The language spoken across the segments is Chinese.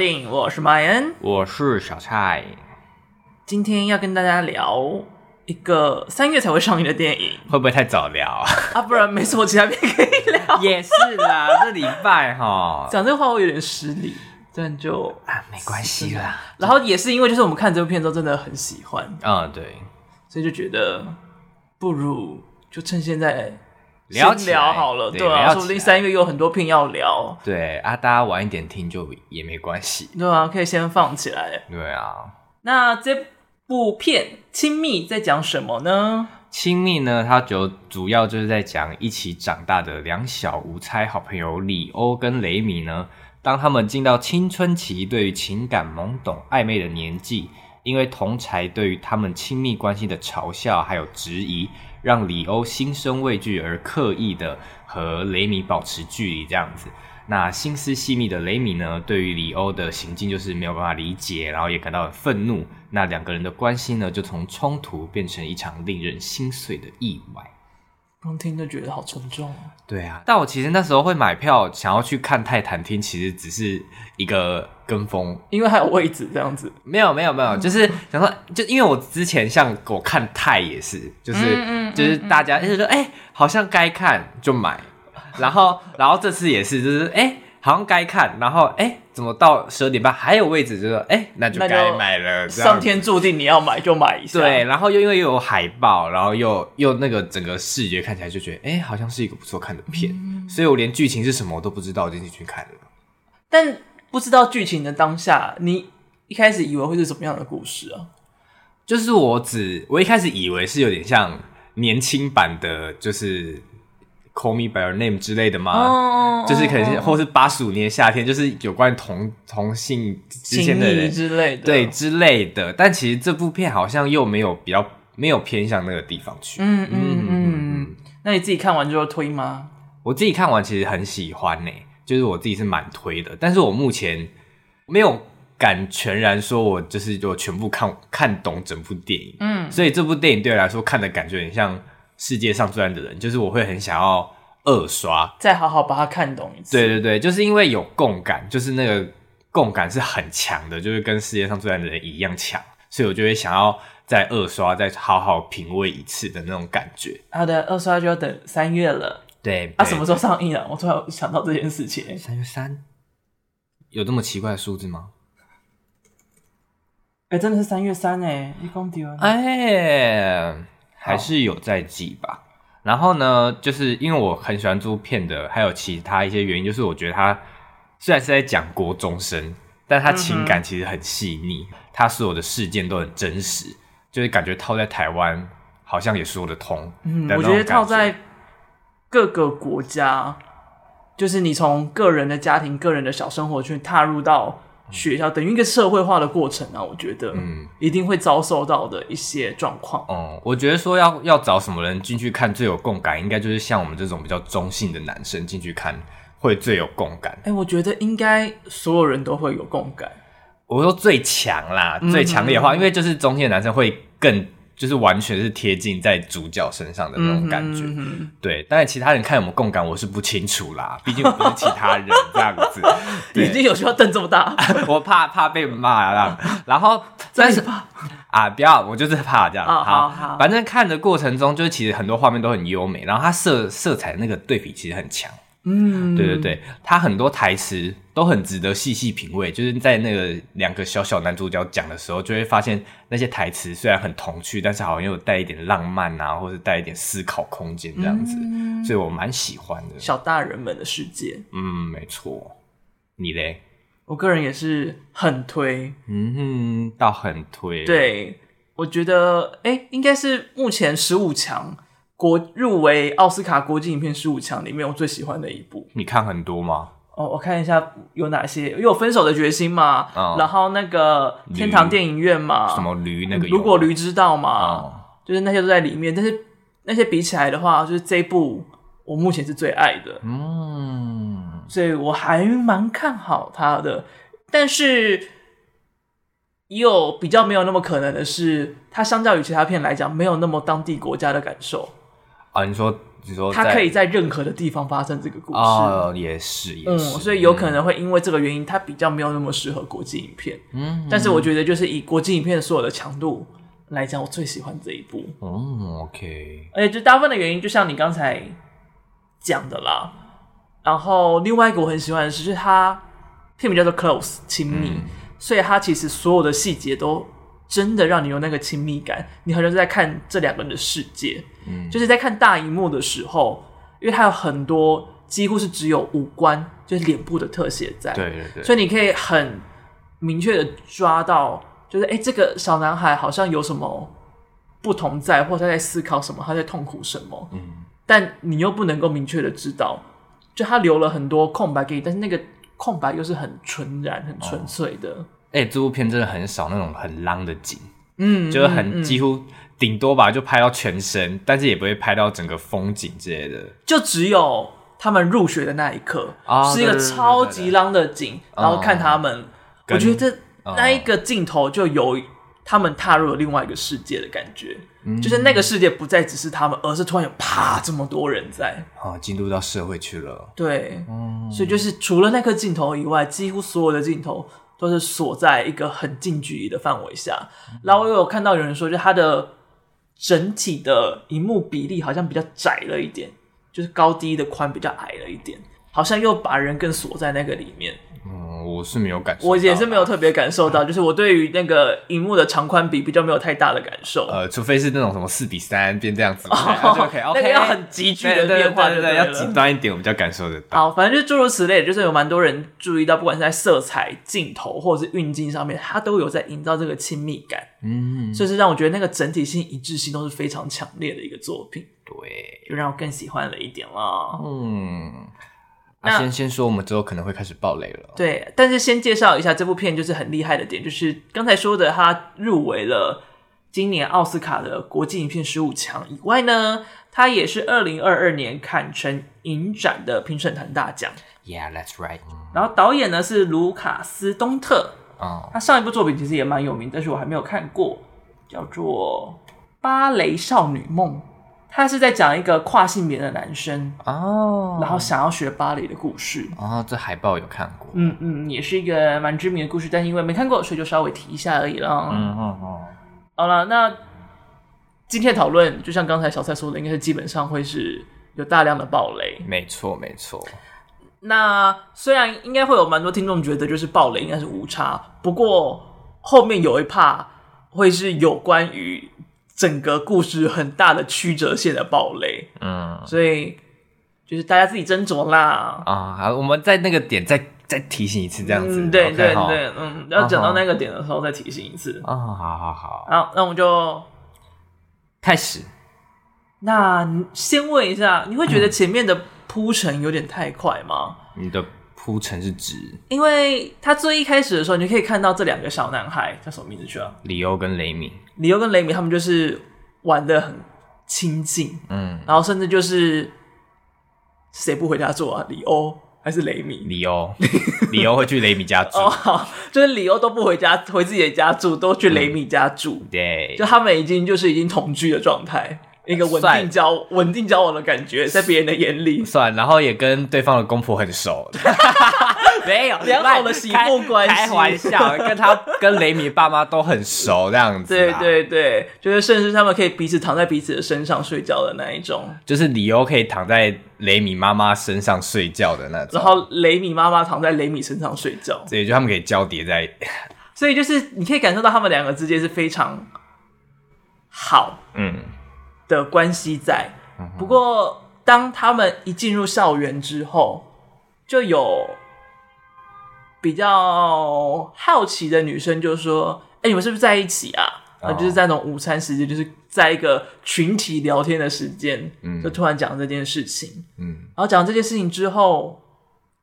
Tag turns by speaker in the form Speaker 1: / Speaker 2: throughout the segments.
Speaker 1: 电影，我是麦恩，
Speaker 2: 我是小蔡。
Speaker 1: 今天要跟大家聊一个三月才会上映的电影，
Speaker 2: 会不会太早聊啊？
Speaker 1: 啊，不然没什么其他片可以聊。
Speaker 2: 也是啦，这礼拜哈，
Speaker 1: 讲这个话我有点失礼，但就
Speaker 2: 啊，没关系啦。
Speaker 1: 然后也是因为就是我们看这部片之后真的很喜欢，
Speaker 2: 嗯，对，
Speaker 1: 所以就觉得不如就趁现在。
Speaker 2: 聊
Speaker 1: 聊好了，对啊，说不定三月有很多片要聊。
Speaker 2: 对啊，大家晚一点听就也没关系。
Speaker 1: 对啊，可以先放起来。
Speaker 2: 对啊，
Speaker 1: 那这部片《亲密》在讲什么呢？
Speaker 2: 《亲密》呢，它就主要就是在讲一起长大的两小无猜好朋友李欧跟雷米呢，当他们进到青春期，对于情感懵懂暧昧的年纪，因为同才对于他们亲密关系的嘲笑还有质疑。让里欧心生畏惧，而刻意的和雷米保持距离，这样子。那心思细密的雷米呢，对于里欧的行径就是没有办法理解，然后也感到很愤怒。那两个人的关系呢，就从冲突变成一场令人心碎的意外。
Speaker 1: 光听就觉得好沉重。
Speaker 2: 对啊，但我其实那时候会买票想要去看泰坦厅，其实只是一个跟风，
Speaker 1: 因为还有位置这样子。
Speaker 2: 没有没有没有，就是想说，就因为我之前像我看泰也是，就是、嗯、就是大家一直说，哎、欸，好像该看就买，然后然后这次也是，就是哎。欸好像该看，然后哎，怎么到十二点半还有位置？就说哎，那就该买了。
Speaker 1: 上天注定你要买就买一下。
Speaker 2: 对，然后又因为又有海报，然后又又那个整个视觉看起来就觉得哎，好像是一个不错看的片，嗯、所以我连剧情是什么我都不知道，我就进去看了。
Speaker 1: 但不知道剧情的当下，你一开始以为会是什么样的故事啊？
Speaker 2: 就是我只我一开始以为是有点像年轻版的，就是。Call Me by Your Name 之类的吗？Oh, 就是可能是，或是八十五年的夏天，就是有关同同性之间的人
Speaker 1: 之类的，
Speaker 2: 对之类的。但其实这部片好像又没有比较没有偏向那个地方去。
Speaker 1: 嗯嗯嗯嗯。那你自己看完之后推吗？
Speaker 2: 我自己看完其实很喜欢呢、欸，就是我自己是蛮推的。但是我目前没有敢全然说我就是就全部看看懂整部电影。嗯，所以这部电影对我来说看的感觉很像。世界上最烂的人，就是我会很想要二刷，
Speaker 1: 再好好把它看懂一次。
Speaker 2: 对对对，就是因为有共感，就是那个共感是很强的，就是跟世界上最烂的人一样强，所以我就会想要再二刷，再好好品味一次的那种感觉。
Speaker 1: 好的，二刷就要等三月了。
Speaker 2: 对，
Speaker 1: 啊，什么时候上映啊？我突然想到这件事情。
Speaker 2: 三月三，有这么奇怪的数字吗？
Speaker 1: 哎、欸，真的是三月三哎，一公丢
Speaker 2: 哎。还是有在记吧，然后呢，就是因为我很喜欢这部片的，还有其他一些原因，就是我觉得他虽然是在讲国中生，但他情感其实很细腻，他所有的事件都很真实，就是感觉套在台湾好像也说得通。
Speaker 1: 嗯，我觉得套在各个国家，就是你从个人的家庭、个人的小生活去踏入到。学校等于一个社会化的过程啊，我觉得，嗯，一定会遭受到的一些状况。
Speaker 2: 哦、嗯，我觉得说要要找什么人进去看最有共感，应该就是像我们这种比较中性的男生进去看会最有共感。
Speaker 1: 哎、欸，我觉得应该所有人都会有共感。
Speaker 2: 我说最强啦，最强烈的话，嗯、因为就是中性的男生会更。就是完全是贴近在主角身上的那种感觉，嗯、哼哼对。但是其他人看有没有共感，我是不清楚啦。毕竟我不是其他人这样子。
Speaker 1: 眼睛有需要瞪这么大？
Speaker 2: 我怕怕被骂啦。然后，但是怕啊，不要，我就是怕这
Speaker 1: 样。好，好，
Speaker 2: 反正看的过程中，就是其实很多画面都很优美，然后它色色彩那个对比其实很强。嗯，对对对，他很多台词都很值得细细品味。就是在那个两个小小男主角讲的时候，就会发现那些台词虽然很童趣，但是好像又有带一点浪漫啊，或者带一点思考空间这样子，嗯、所以我蛮喜欢的。
Speaker 1: 小大人们的世界，
Speaker 2: 嗯，没错。你嘞？
Speaker 1: 我个人也是很推，
Speaker 2: 嗯哼，倒很推。
Speaker 1: 对，我觉得，哎，应该是目前十五强。国入围奥斯卡国际影片十五强里面，我最喜欢的一部。
Speaker 2: 你看很多吗？
Speaker 1: 哦，我看一下有哪些，有《分手的决心》嘛，哦、然后那个天堂电影院嘛，
Speaker 2: 什么驴那个，
Speaker 1: 如果驴知道嘛，哦、就是那些都在里面。但是那些比起来的话，就是这一部我目前是最爱的。嗯，所以我还蛮看好他的。但是也有比较没有那么可能的是，它相较于其他片来讲，没有那么当地国家的感受。
Speaker 2: 啊，你说你说
Speaker 1: 它可以在任何的地方发生这个故事，
Speaker 2: 哦，也是，也是，
Speaker 1: 嗯，所以有可能会因为这个原因，它比较没有那么适合国际影片。嗯，但是我觉得就是以国际影片所有的强度来讲，我最喜欢这一部。
Speaker 2: 嗯，OK。
Speaker 1: 而且就大部分的原因，就像你刚才讲的啦。然后另外一个我很喜欢的是，就是它片名叫做 Close 亲密，嗯、所以它其实所有的细节都真的让你有那个亲密感，你好像是在看这两个人的世界。嗯，就是在看大荧幕的时候，因为它有很多几乎是只有五官，就是脸部的特写在，
Speaker 2: 对对对，
Speaker 1: 所以你可以很明确的抓到，就是哎，这个小男孩好像有什么不同在，或者他在思考什么，他在痛苦什么。嗯，但你又不能够明确的知道。就他留了很多空白给你，但是那个空白又是很纯然、很纯粹的。
Speaker 2: 哎、这部片真的很少那种很浪的景，嗯，就是很几乎顶多吧，就拍到全身，嗯、但是也不会拍到整个风景之类的。
Speaker 1: 就只有他们入学的那一刻，哦、是一个超级浪的景，然后看他们，哦、我觉得那一个镜头就有他们踏入了另外一个世界的感觉。就是那个世界不再只是他们，而是突然有啪这么多人在
Speaker 2: 啊，进入到社会去了。
Speaker 1: 对，嗯，所以就是除了那颗镜头以外，几乎所有的镜头都是锁在一个很近距离的范围下。然后我有看到有人说，就它的整体的荧幕比例好像比较窄了一点，就是高低的宽比较矮了一点，好像又把人更锁在那个里面。
Speaker 2: 嗯，我是没有感受，
Speaker 1: 我也是没有特别感受到，就是我对于那个荧幕的长宽比比较没有太大的感受。
Speaker 2: 呃，除非是那种什么四比三变这样子，
Speaker 1: 那个要很急剧的变化，对对，
Speaker 2: 要极端一点，我比较感受得到。
Speaker 1: 好，反正就诸如此类，就是有蛮多人注意到，不管是在色彩、镜头或者是运镜上面，它都有在营造这个亲密感。嗯，所以是让我觉得那个整体性一致性都是非常强烈的一个作品。
Speaker 2: 对，
Speaker 1: 就让我更喜欢了一点啦。嗯。
Speaker 2: 先先说，我们之后可能会开始爆雷了。
Speaker 1: 对，但是先介绍一下这部片，就是很厉害的点，就是刚才说的，它入围了今年奥斯卡的国际影片十五强以外呢，它也是二零二二年坎城影展的评审团大奖。
Speaker 2: Yeah, that's right。
Speaker 1: 然后导演呢是卢卡斯东特，哦，他上一部作品其实也蛮有名，但是我还没有看过，叫做《芭蕾少女梦》。他是在讲一个跨性别的男生哦，然后想要学芭蕾的故事
Speaker 2: 哦。这海报有看过，
Speaker 1: 嗯嗯，也是一个蛮知名的故事，但因为没看过，所以就稍微提一下而已了。嗯嗯嗯。好了，那今天的讨论就像刚才小蔡说的，应该是基本上会是有大量的暴雷。
Speaker 2: 没错没错。
Speaker 1: 那虽然应该会有蛮多听众觉得就是暴雷应该是无差，不过后面有一 part 会是有关于。整个故事很大的曲折线的暴雷，嗯，所以就是大家自己斟酌啦。
Speaker 2: 啊，好，我们在那个点再再提醒一次，这样子，
Speaker 1: 嗯、对对对，嗯，要讲到那个点的时候再提醒一次。
Speaker 2: 啊，好好好，
Speaker 1: 好，那我们就开始。那先问一下，你会觉得前面的铺陈有点太快吗？
Speaker 2: 你的。铺陈是指，
Speaker 1: 因为他最一开始的时候，你可以看到这两个小男孩叫什么名字去了？
Speaker 2: 李欧跟雷米。
Speaker 1: 李欧跟雷米他们就是玩的很亲近，嗯，然后甚至就是谁不回家住啊？李欧还是雷米？
Speaker 2: 李欧，李欧会去雷米家住，
Speaker 1: 哦，好就是李欧都不回家，回自己的家住，都去雷米家住，嗯、对，就他们已经就是已经同居的状态。一个稳定交稳定交往的感觉，在别人的眼里
Speaker 2: 算，然后也跟对方的公婆很熟，没有
Speaker 1: 良好的媳妇关系，
Speaker 2: 开玩笑，跟他跟雷米爸妈都很熟，这样子，
Speaker 1: 对对对，就是甚至他们可以彼此躺在彼此的身上睡觉的那一种，
Speaker 2: 就是李欧可以躺在雷米妈妈身上睡觉的那种，
Speaker 1: 然后雷米妈妈躺在雷米身上睡觉，
Speaker 2: 所以就他们可以交叠在，
Speaker 1: 所以就是你可以感受到他们两个之间是非常好，嗯。的关系在，不过当他们一进入校园之后，就有比较好奇的女生就说：“哎、欸，你们是不是在一起啊？”啊，就是在那种午餐时间，就是在一个群体聊天的时间，就突然讲这件事情。嗯，然后讲这件事情之后。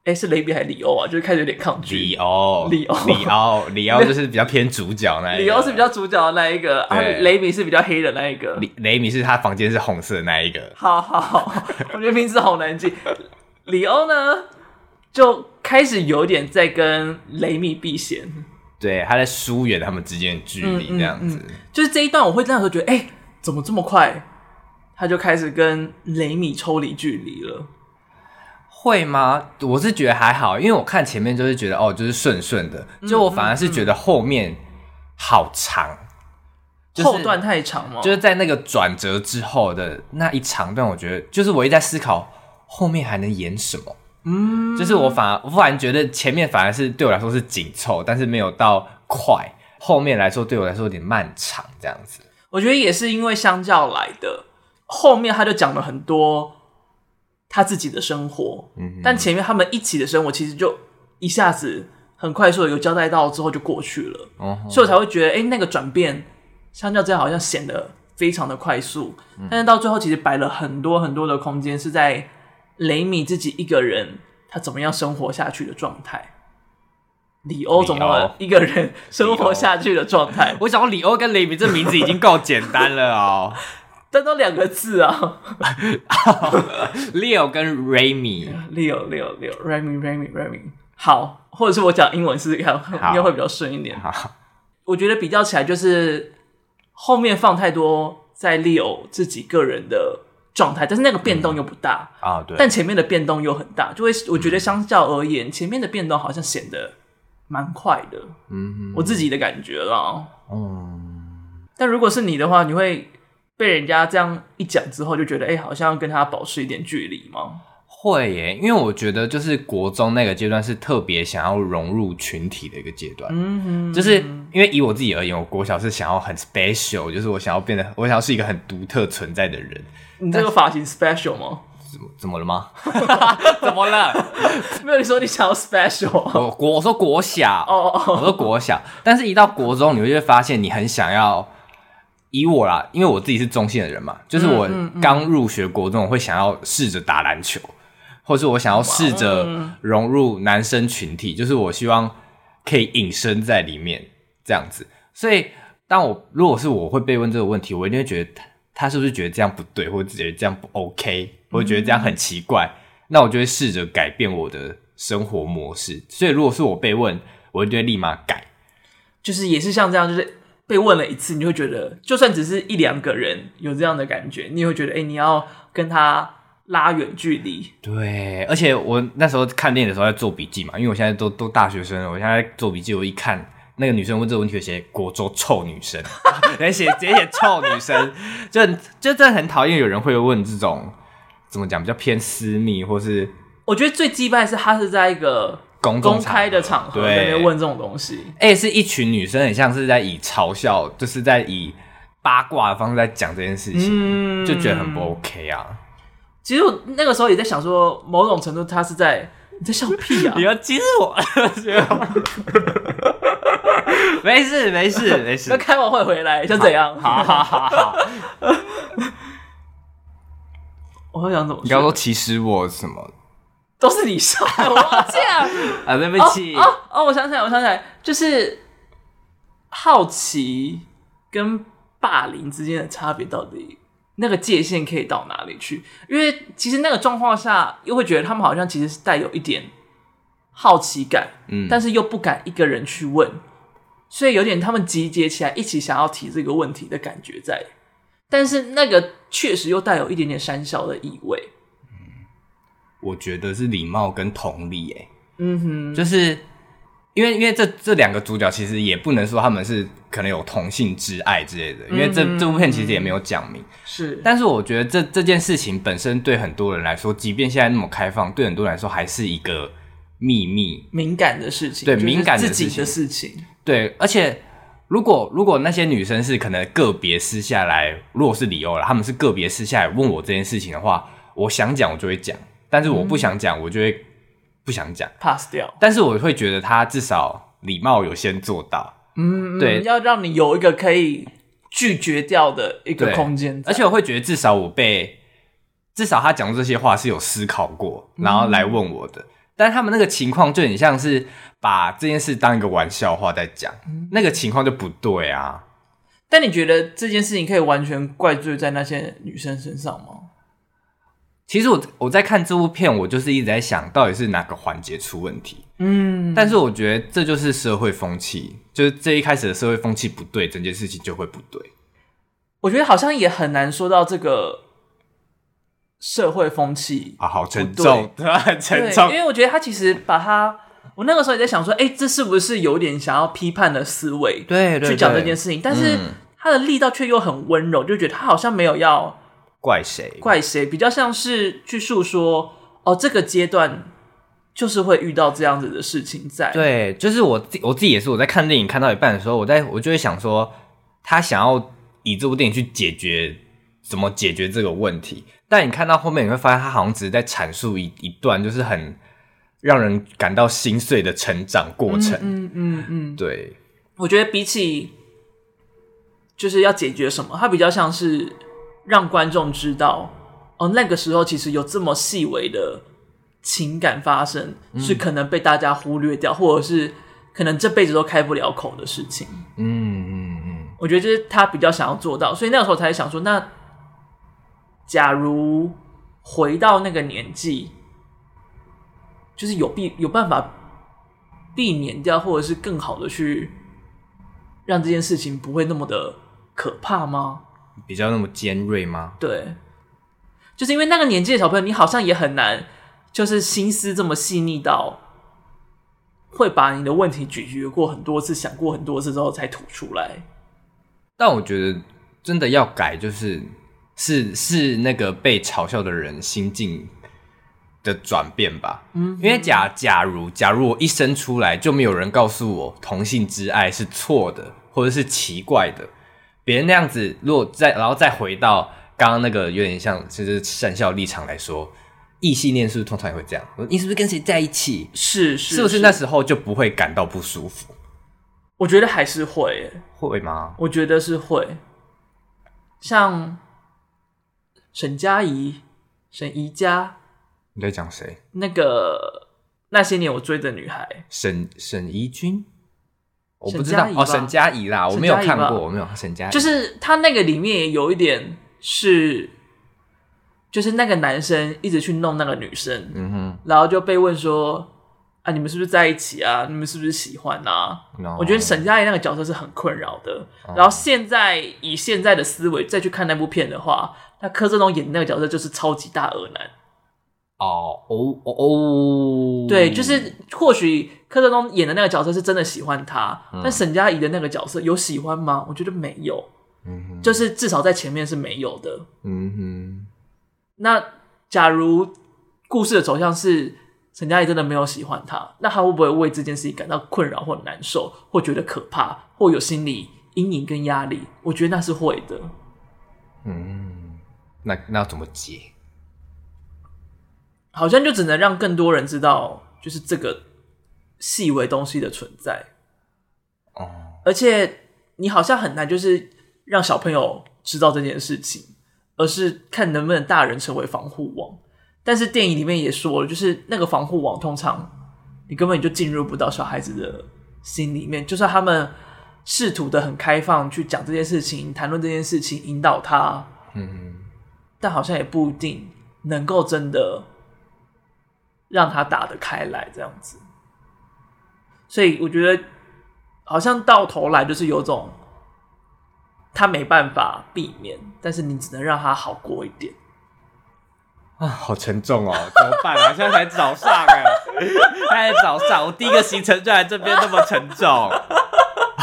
Speaker 1: 哎，是雷比还是李欧啊？就是开始有点抗拒。
Speaker 2: 李欧，李欧，李欧，李欧就是比较偏主角那一個。
Speaker 1: 李欧是比较主角的那一个，啊，雷米是比较黑的那一个。
Speaker 2: 雷雷米是他房间是红色的那一个。
Speaker 1: 好好好，我觉得名字好难记。李欧呢，就开始有点在跟雷米避嫌。
Speaker 2: 对，他在疏远他们之间的距离，这样子。
Speaker 1: 就是这一段，我会这样说，觉得哎，怎么这么快？他就开始跟雷米抽离距离了。
Speaker 2: 会吗？我是觉得还好，因为我看前面就是觉得哦，就是顺顺的，就我反而是觉得后面好
Speaker 1: 长，后段太长了？
Speaker 2: 就是在那个转折之后的那一长段，我觉得就是我一直在思考后面还能演什么。嗯，就是我反而我反而觉得前面反而是对我来说是紧凑，但是没有到快，后面来说对我来说有点漫长这样子。
Speaker 1: 我觉得也是因为相较来的，后面他就讲了很多。他自己的生活，嗯，但前面他们一起的生活其实就一下子很快速的有交代到之后就过去了，哦、所以我才会觉得，哎、欸，那个转变相较之下好像显得非常的快速，嗯、但是到最后其实摆了很多很多的空间是在雷米自己一个人他怎么样生活下去的状态，里欧。怎么一个人生活下去的状态？
Speaker 2: 我想说里欧跟雷米这名字已经够简单了哦。
Speaker 1: 但都两个字啊，
Speaker 2: Leo 跟
Speaker 1: Remy，Leo Leo Leo，Remy Remy Remy，好，或者是我讲英文试试看，应该会比较顺一点。我觉得比较起来，就是后面放太多在 Leo 自己个人的状态，但是那个变动又不大啊，对。但前面的变动又很大，就会我觉得相较而言，前面的变动好像显得蛮快的。嗯，我自己的感觉啦。嗯，但如果是你的话，你会。被人家这样一讲之后，就觉得哎、欸，好像要跟他保持一点距离吗？
Speaker 2: 会耶，因为我觉得就是国中那个阶段是特别想要融入群体的一个阶段。嗯哼，就是因为以我自己而言，我国小是想要很 special，就是我想要变得，我想要是一个很独特存在的人。
Speaker 1: 你这个发型 special 吗？
Speaker 2: 怎么怎么了吗？怎么了？
Speaker 1: 没有，你说你想要 special。
Speaker 2: 我国我说国小哦哦，我说国小，但是一到国中，你会发现你很想要。以我啦，因为我自己是中性的人嘛，就是我刚入学国中，我会想要试着打篮球，或是我想要试着融入男生群体，就是我希望可以隐身在里面这样子。所以，当我如果是我会被问这个问题，我一定会觉得他他是不是觉得这样不对，或者觉得这样不 OK，或者觉得这样很奇怪，那我就会试着改变我的生活模式。所以，如果是我被问，我就会立马改，
Speaker 1: 就是也是像这样，就是。被问了一次，你就会觉得，就算只是一两个人有这样的感觉，你也会觉得，哎、欸，你要跟他拉远距离。
Speaker 2: 对，而且我那时候看电影的时候在做笔记嘛，因为我现在都都大学生了，我现在做笔记，我一看那个女生问这个问题，写国中臭女生，来写直接写臭女生，就就真的很讨厌有人会问这种怎么讲比较偏私密，或是
Speaker 1: 我觉得最机掰的是她是在一个。公公开的场合在那边问这种东西，
Speaker 2: 哎、欸，是一群女生，很像是在以嘲笑，就是在以八卦的方式在讲这件事情，嗯、就觉得很不 OK 啊。
Speaker 1: 其实我那个时候也在想说，某种程度他是在你在笑屁啊，
Speaker 2: 你要激我，没事没事没事，
Speaker 1: 那开完会回来就怎样？
Speaker 2: 好好好好，
Speaker 1: 我会想怎么？
Speaker 2: 你刚说其实我什么？
Speaker 1: 都是你说的，我这样
Speaker 2: 啊，对不起
Speaker 1: 哦哦，哦，我想起来，我想起来，就是好奇跟霸凌之间的差别到底那个界限可以到哪里去？因为其实那个状况下，又会觉得他们好像其实是带有一点好奇感，嗯，但是又不敢一个人去问，所以有点他们集结起来一起想要提这个问题的感觉在，但是那个确实又带有一点点山小的意味。
Speaker 2: 嗯我觉得是礼貌跟同理，哎，嗯哼，就是因为因为这这两个主角其实也不能说他们是可能有同性之爱之类的，因为这这部片其实也没有讲明，
Speaker 1: 是。
Speaker 2: 但是我觉得这这件事情本身对很多人来说，即便现在那么开放，对很多人来说还是一个秘密、
Speaker 1: 敏感的事情，
Speaker 2: 对敏感
Speaker 1: 的自己的事情，
Speaker 2: 对。而且如果如果那些女生是可能个别私下来，如果是理由了，他们是个别私下来问我这件事情的话，我想讲我就会讲。但是我不想讲，嗯、我就会不想讲
Speaker 1: ，pass 掉。
Speaker 2: 但是我会觉得他至少礼貌有先做到，嗯，对，
Speaker 1: 要让你有一个可以拒绝掉的一个空间。
Speaker 2: 而且我会觉得至少我被，至少他讲这些话是有思考过，然后来问我的。嗯、但他们那个情况就很像是把这件事当一个玩笑话在讲，嗯、那个情况就不对啊。
Speaker 1: 但你觉得这件事情可以完全怪罪在那些女生身上吗？
Speaker 2: 其实我我在看这部片，我就是一直在想到底是哪个环节出问题。嗯，但是我觉得这就是社会风气，就是这一开始的社会风气不对，整件事情就会不对。
Speaker 1: 我觉得好像也很难说到这个社会风气
Speaker 2: 啊，好沉重，对，很沉重。
Speaker 1: 因为我觉得他其实把他，我那个时候也在想说，哎，这是不是有点想要批判的思维？
Speaker 2: 对，
Speaker 1: 去讲这件事情，但是他的力道却又很温柔，就觉得他好像没有要
Speaker 2: 怪谁，
Speaker 1: 怪谁，比较像是去诉说，哦，这个阶段就是会遇到这样子的事情在。
Speaker 2: 对，就是我自我自己也是，我在看电影看到一半的时候，我在我就会想说，他想要以这部电影去解决怎么解决这个问题。但你看到后面，你会发现他好像只是在阐述一一段，就是很让人感到心碎的成长过程。嗯嗯嗯，嗯，对。
Speaker 1: 我觉得比起就是要解决什么，它比较像是让观众知道，哦，那个时候其实有这么细微的情感发生，嗯、是可能被大家忽略掉，或者是可能这辈子都开不了口的事情。嗯嗯嗯，我觉得这是他比较想要做到，所以那个时候才想说那。假如回到那个年纪，就是有避有办法避免掉，或者是更好的去让这件事情不会那么的可怕吗？
Speaker 2: 比较那么尖锐吗？
Speaker 1: 对，就是因为那个年纪的小朋友，你好像也很难，就是心思这么细腻到会把你的问题咀嚼过很多次，想过很多次之后才吐出来。
Speaker 2: 但我觉得真的要改，就是。是是那个被嘲笑的人心境的转变吧，嗯，因为假假如假如我一生出来就没有人告诉我同性之爱是错的或者是奇怪的，别人那样子，如果再然后再回到刚刚那个有点像就是善笑立场来说，异性恋是不是通常也会这样？你是不是跟谁在一起？
Speaker 1: 是是，
Speaker 2: 是不是那时候就不会感到不舒服？
Speaker 1: 我觉得还是会，
Speaker 2: 会吗？
Speaker 1: 我觉得是会，像。沈佳宜，沈宜佳，
Speaker 2: 你在讲谁？
Speaker 1: 那个那些年我追的女孩，
Speaker 2: 沈沈怡君，我不知道哦，沈佳宜啦，我没有看过，我没有沈佳宜，
Speaker 1: 就是他那个里面也有一点是，就是那个男生一直去弄那个女生，嗯哼，然后就被问说。啊，你们是不是在一起啊？你们是不是喜欢啊？No. 我觉得沈佳宜那个角色是很困扰的。Oh. 然后现在以现在的思维再去看那部片的话，那柯震东演的那个角色就是超级大恶男。
Speaker 2: 哦哦哦哦，
Speaker 1: 对，就是或许柯震东演的那个角色是真的喜欢他，嗯、但沈佳宜的那个角色有喜欢吗？我觉得没有。嗯哼，就是至少在前面是没有的。嗯哼，那假如故事的走向是。沈佳宜真的没有喜欢他，那他会不会为这件事情感到困扰或难受，或觉得可怕，或有心理阴影跟压力？我觉得那是会的。
Speaker 2: 嗯，那那要怎么解？
Speaker 1: 好像就只能让更多人知道，就是这个细微东西的存在。哦，而且你好像很难，就是让小朋友知道这件事情，而是看能不能大人成为防护网。但是电影里面也说了，就是那个防护网通常你根本就进入不到小孩子的心里面，就算他们试图的很开放去讲这件事情、谈论这件事情、引导他，嗯，但好像也不一定能够真的让他打得开来这样子。所以我觉得好像到头来就是有种他没办法避免，但是你只能让他好过一点。
Speaker 2: 啊，好沉重哦，怎么办啊？现在才早上哎，现在早上，我第一个行程就来这边，那么沉重。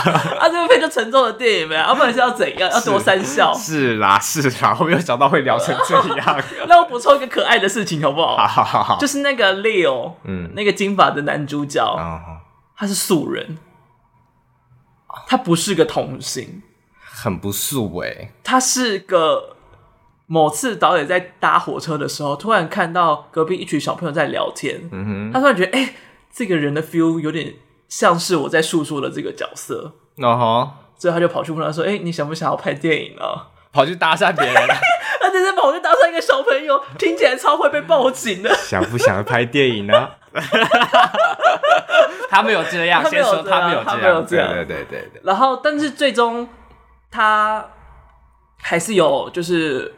Speaker 1: 啊，这部片就沉重的电影没？啊，不然是要怎样？要多三笑？
Speaker 2: 是啦，是啦，我没有想到会聊成这样。
Speaker 1: 那我补充一个可爱的事情好不好？
Speaker 2: 好好好，
Speaker 1: 就是那个 Leo，嗯，那个金发的男主角，哦、他是素人，他不是个童星，
Speaker 2: 很不素哎，
Speaker 1: 他是个。某次导演在搭火车的时候，突然看到隔壁一群小朋友在聊天，嗯哼，他突然觉得，哎、欸，这个人的 feel 有点像是我在诉说的这个角色，哦吼，所以他就跑去问他说，哎、欸，你想不想要拍电影啊？
Speaker 2: 跑去搭讪别人，
Speaker 1: 他直接跑去搭讪一个小朋友，听起来超会被报警的。
Speaker 2: 想不想要拍电影呢？他没有这样，先说他没有这样，他没有这样，对对对。
Speaker 1: 然后，但是最终他还是有，就是。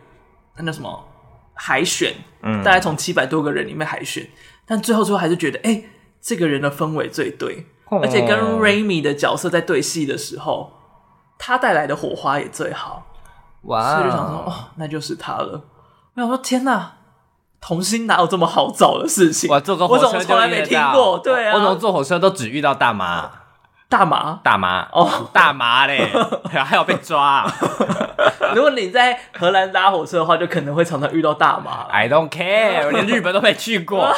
Speaker 1: 那什么海选，嗯，大概从七百多个人里面海选，但最后最后还是觉得，哎、欸，这个人的氛围最对，哦、而且跟 Remy 的角色在对戏的时候，他带来的火花也最好，哇，所以就想说，哦，那就是他了。我想说，天哪，童星哪有这么好找的事情？
Speaker 2: 我坐个火车
Speaker 1: 我怎么从来没听过？对啊，
Speaker 2: 我怎么坐火车都只遇到大妈？
Speaker 1: 大麻？
Speaker 2: 大妈？哦，大麻嘞，还要被抓啊。
Speaker 1: 如果你在荷兰搭火车的话，就可能会常常遇到大麻。
Speaker 2: I don't care，我连日本都没去过。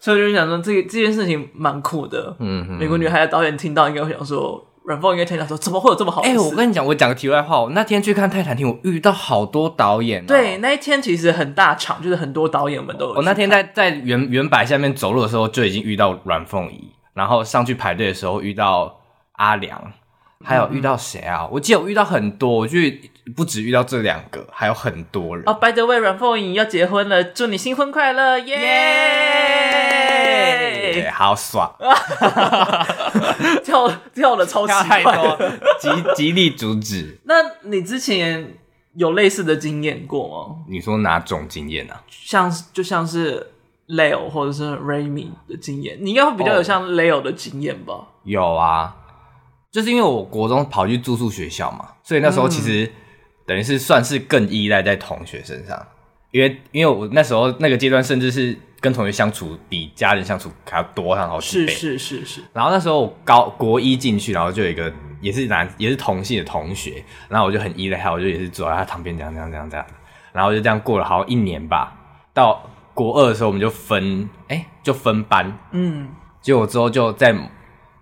Speaker 1: 所以我就想说，这这件事情蛮酷的。嗯哼，美国女孩的导演听到应该会想说，阮凤应该听到说，怎么会有这么好的？哎、
Speaker 2: 欸，我跟你讲，我讲个题外话，我那天去看泰坦厅，我遇到好多导演、喔。
Speaker 1: 对，那一天其实很大场，就是很多导演们都有。
Speaker 2: 我那天在在原原摆下面走路的时候，就已经遇到阮凤仪，然后上去排队的时候遇到阿良。还有遇到谁啊？嗯、我记得我遇到很多，我就不止遇到这两个，还有很多人。
Speaker 1: 哦、oh，By the way，阮凤仪要结婚了，祝你新婚快乐，耶、yeah!
Speaker 2: yeah!！好爽，
Speaker 1: 跳跳的超级快，
Speaker 2: 极极力阻止。
Speaker 1: 那你之前有类似的经验过吗？
Speaker 2: 你说哪种经验啊？
Speaker 1: 像就像是 Leo 或者是 Remy 的经验，你应该会比较有像 Leo 的经验吧？Oh,
Speaker 2: 有啊。就是因为我国中跑去住宿学校嘛，所以那时候其实等于是算是更依赖在同学身上，因为因为我那时候那个阶段甚至是跟同学相处比家人相处还要多上好几倍。
Speaker 1: 是是是是。
Speaker 2: 然后那时候我高国一进去，然后就有一个也是男也是同系的同学，然后我就很依赖他，我就也是坐在他旁边这样这样这样这样，然后就这样过了好像一年吧。到国二的时候我们就分哎、欸、就分班，嗯，结果之后就在。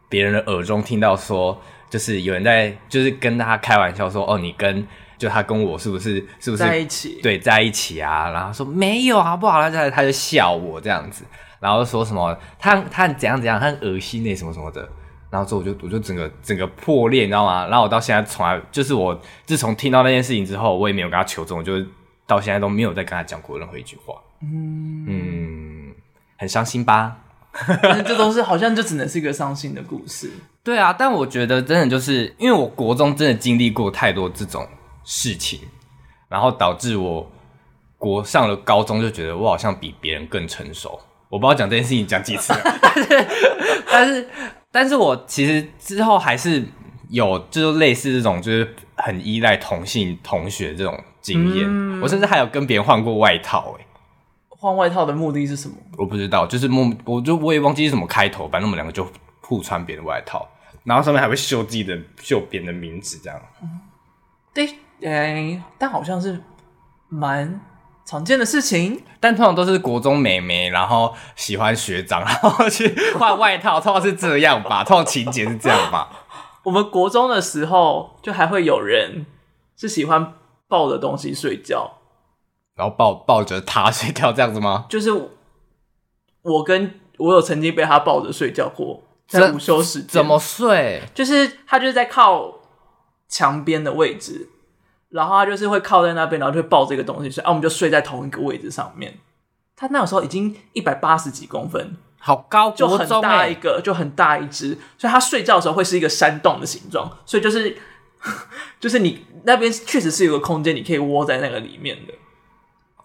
Speaker 2: 别人的耳中听到说，就是有人在，就是跟他开玩笑说，哦，你跟就他跟我是不是是不是
Speaker 1: 在一起？
Speaker 2: 对，在一起啊。然后说没有啊，不好，他在他就笑我这样子，然后说什么他他怎样怎样，他很恶心那什么什么的。然后之后我就我就整个整个破裂，你知道吗？然后我到现在从来就是我自从听到那件事情之后，我也没有跟他求证，我就到现在都没有再跟他讲过任何一句话。嗯嗯，很伤心吧？
Speaker 1: 这都是好像就只能是一个伤心的故事。
Speaker 2: 对啊，但我觉得真的就是因为我国中真的经历过太多这种事情，然后导致我国上了高中就觉得我好像比别人更成熟。我不知道讲这件事情讲几次了，但是但是但是我其实之后还是有就是类似这种就是很依赖同性同学这种经验。嗯，我甚至还有跟别人换过外套欸。
Speaker 1: 换外套的目的是什么？
Speaker 2: 我不知道，就是莫，我就我也忘记是什么开头，反正我们两个就互穿别的外套，然后上面还会绣自己的绣别人的名字，这样。
Speaker 1: 嗯、对，哎、欸，但好像是蛮常见的事情，
Speaker 2: 但通常都是国中美眉，然后喜欢学长，然后去换外套，通常是这样吧，通常情节是这样吧。
Speaker 1: 我们国中的时候，就还会有人是喜欢抱着东西睡觉。
Speaker 2: 然后抱抱着他睡觉这样子吗？
Speaker 1: 就是我跟我有曾经被他抱着睡觉过，在午休时间
Speaker 2: 怎么睡？
Speaker 1: 就是他就是在靠墙边的位置，然后他就是会靠在那边，然后就会抱这个东西睡，啊，我们就睡在同一个位置上面。他那个时候已经一百八十几公分，
Speaker 2: 好高，
Speaker 1: 就很大一个，就很大一只，所以他睡觉的时候会是一个山洞的形状，所以就是 就是你那边确实是有个空间，你可以窝在那个里面的。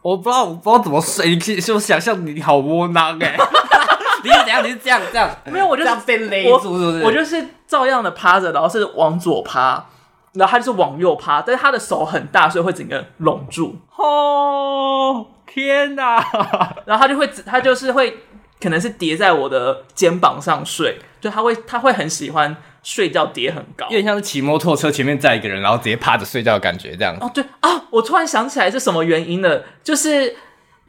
Speaker 2: 我不知道，我不知道怎么睡。你可以就想象你好窝囊哎！你是怎样？你是这样这样？
Speaker 1: 没有，我就是被勒住，是不是？我就是照样的趴着，然后是往左趴，然后他就是往右趴，但是他的手很大，所以会整个拢住。
Speaker 2: 哦，天哪！
Speaker 1: 然后他就会，他就是会，可能是叠在我的肩膀上睡，就他会，他会很喜欢。睡觉叠很高，
Speaker 2: 有点像是骑摩托车前面载一个人，然后直接趴着睡觉的感觉，这样。
Speaker 1: 哦，对啊，我突然想起来是什么原因了，就是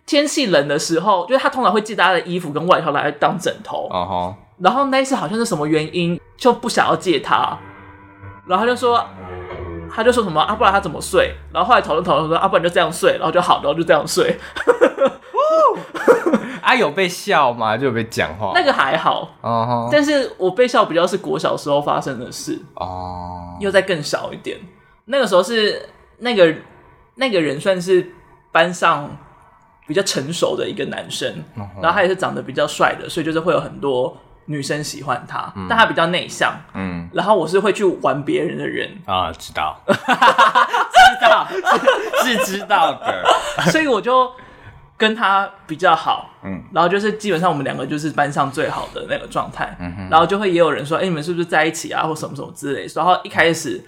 Speaker 1: 天气冷的时候，就是他通常会借他的衣服跟外套来当枕头。哦、uh -huh. 然后那一次好像是什么原因就不想要借他，然后他就说，他就说什么啊，不然他怎么睡？然后后来讨论讨论说啊，不然就这样睡，然后就好，然后就这样睡。
Speaker 2: 啊，有被笑吗？就有被讲话？
Speaker 1: 那个还好，uh -huh. 但是我被笑比较是国小时候发生的事哦，uh -huh. 又再更小一点。那个时候是那个那个人算是班上比较成熟的一个男生，uh -huh. 然后他也是长得比较帅的，所以就是会有很多女生喜欢他，uh. 但他比较内向，嗯、uh 然后我是会去玩别人的人。
Speaker 2: 啊，uh, 知道，知道是，是知道的，
Speaker 1: 所以我就。跟他比较好，嗯，然后就是基本上我们两个就是班上最好的那个状态，嗯哼，然后就会也有人说，哎、欸，你们是不是在一起啊，或什么什么之类。的。然后一开始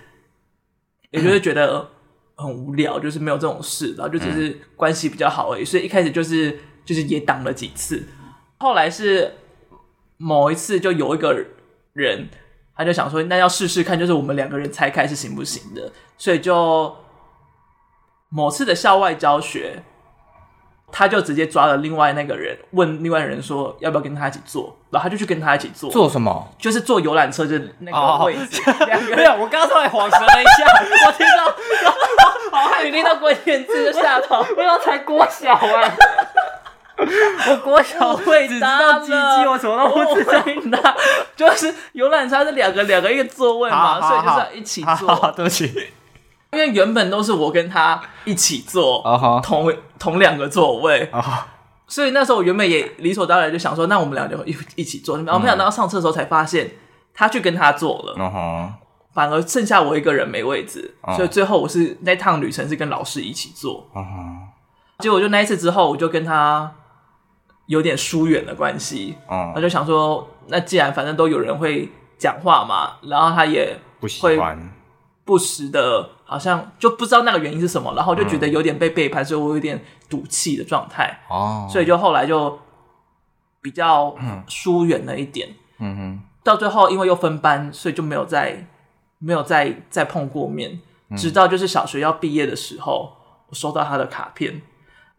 Speaker 1: 也就是觉得很无聊，就是没有这种事，然后就只是关系比较好而已，所以一开始就是就是也挡了几次，后来是某一次就有一个人，他就想说那要试试看，就是我们两个人拆开是行不行的，所以就某次的校外教学。他就直接抓了另外那个人，问另外人说要不要跟他一起坐，然后他就去跟他一起坐。
Speaker 2: 坐什么？
Speaker 1: 就是坐游览车，就是那个位置。
Speaker 2: 没有，我刚刚突然恍神了一下，我听到，
Speaker 1: 好害你听到关键字就吓到，
Speaker 2: 我要才国小啊，我国小会只知道鸡鸡，我什么都不知道。
Speaker 1: 就是游览车是两个两个一个座位嘛，所以就是要一起坐。
Speaker 2: 对不起。
Speaker 1: 因为原本都是我跟他一起坐，uh. 同同两个座位，uh. 所以那时候我原本也理所当然就想说，那我们俩就一一起坐。然后没想到上车的时候才发现，他去跟他坐了，uh. 反而剩下我一个人没位置，uh. 所以最后我是那趟旅程是跟老师一起坐。Uh. 结果就那一次之后，我就跟他有点疏远的关系。我、uh huh. 就想说，那既然反正都有人会讲话嘛，然后他也
Speaker 2: 不喜欢。
Speaker 1: 不时的，好像就不知道那个原因是什么，然后就觉得有点被背叛，嗯、所以我有点赌气的状态。哦，所以就后来就比较疏远了一点。嗯哼，到最后因为又分班，所以就没有再没有再再碰过面。直到就是小学要毕业的时候，我收到他的卡片，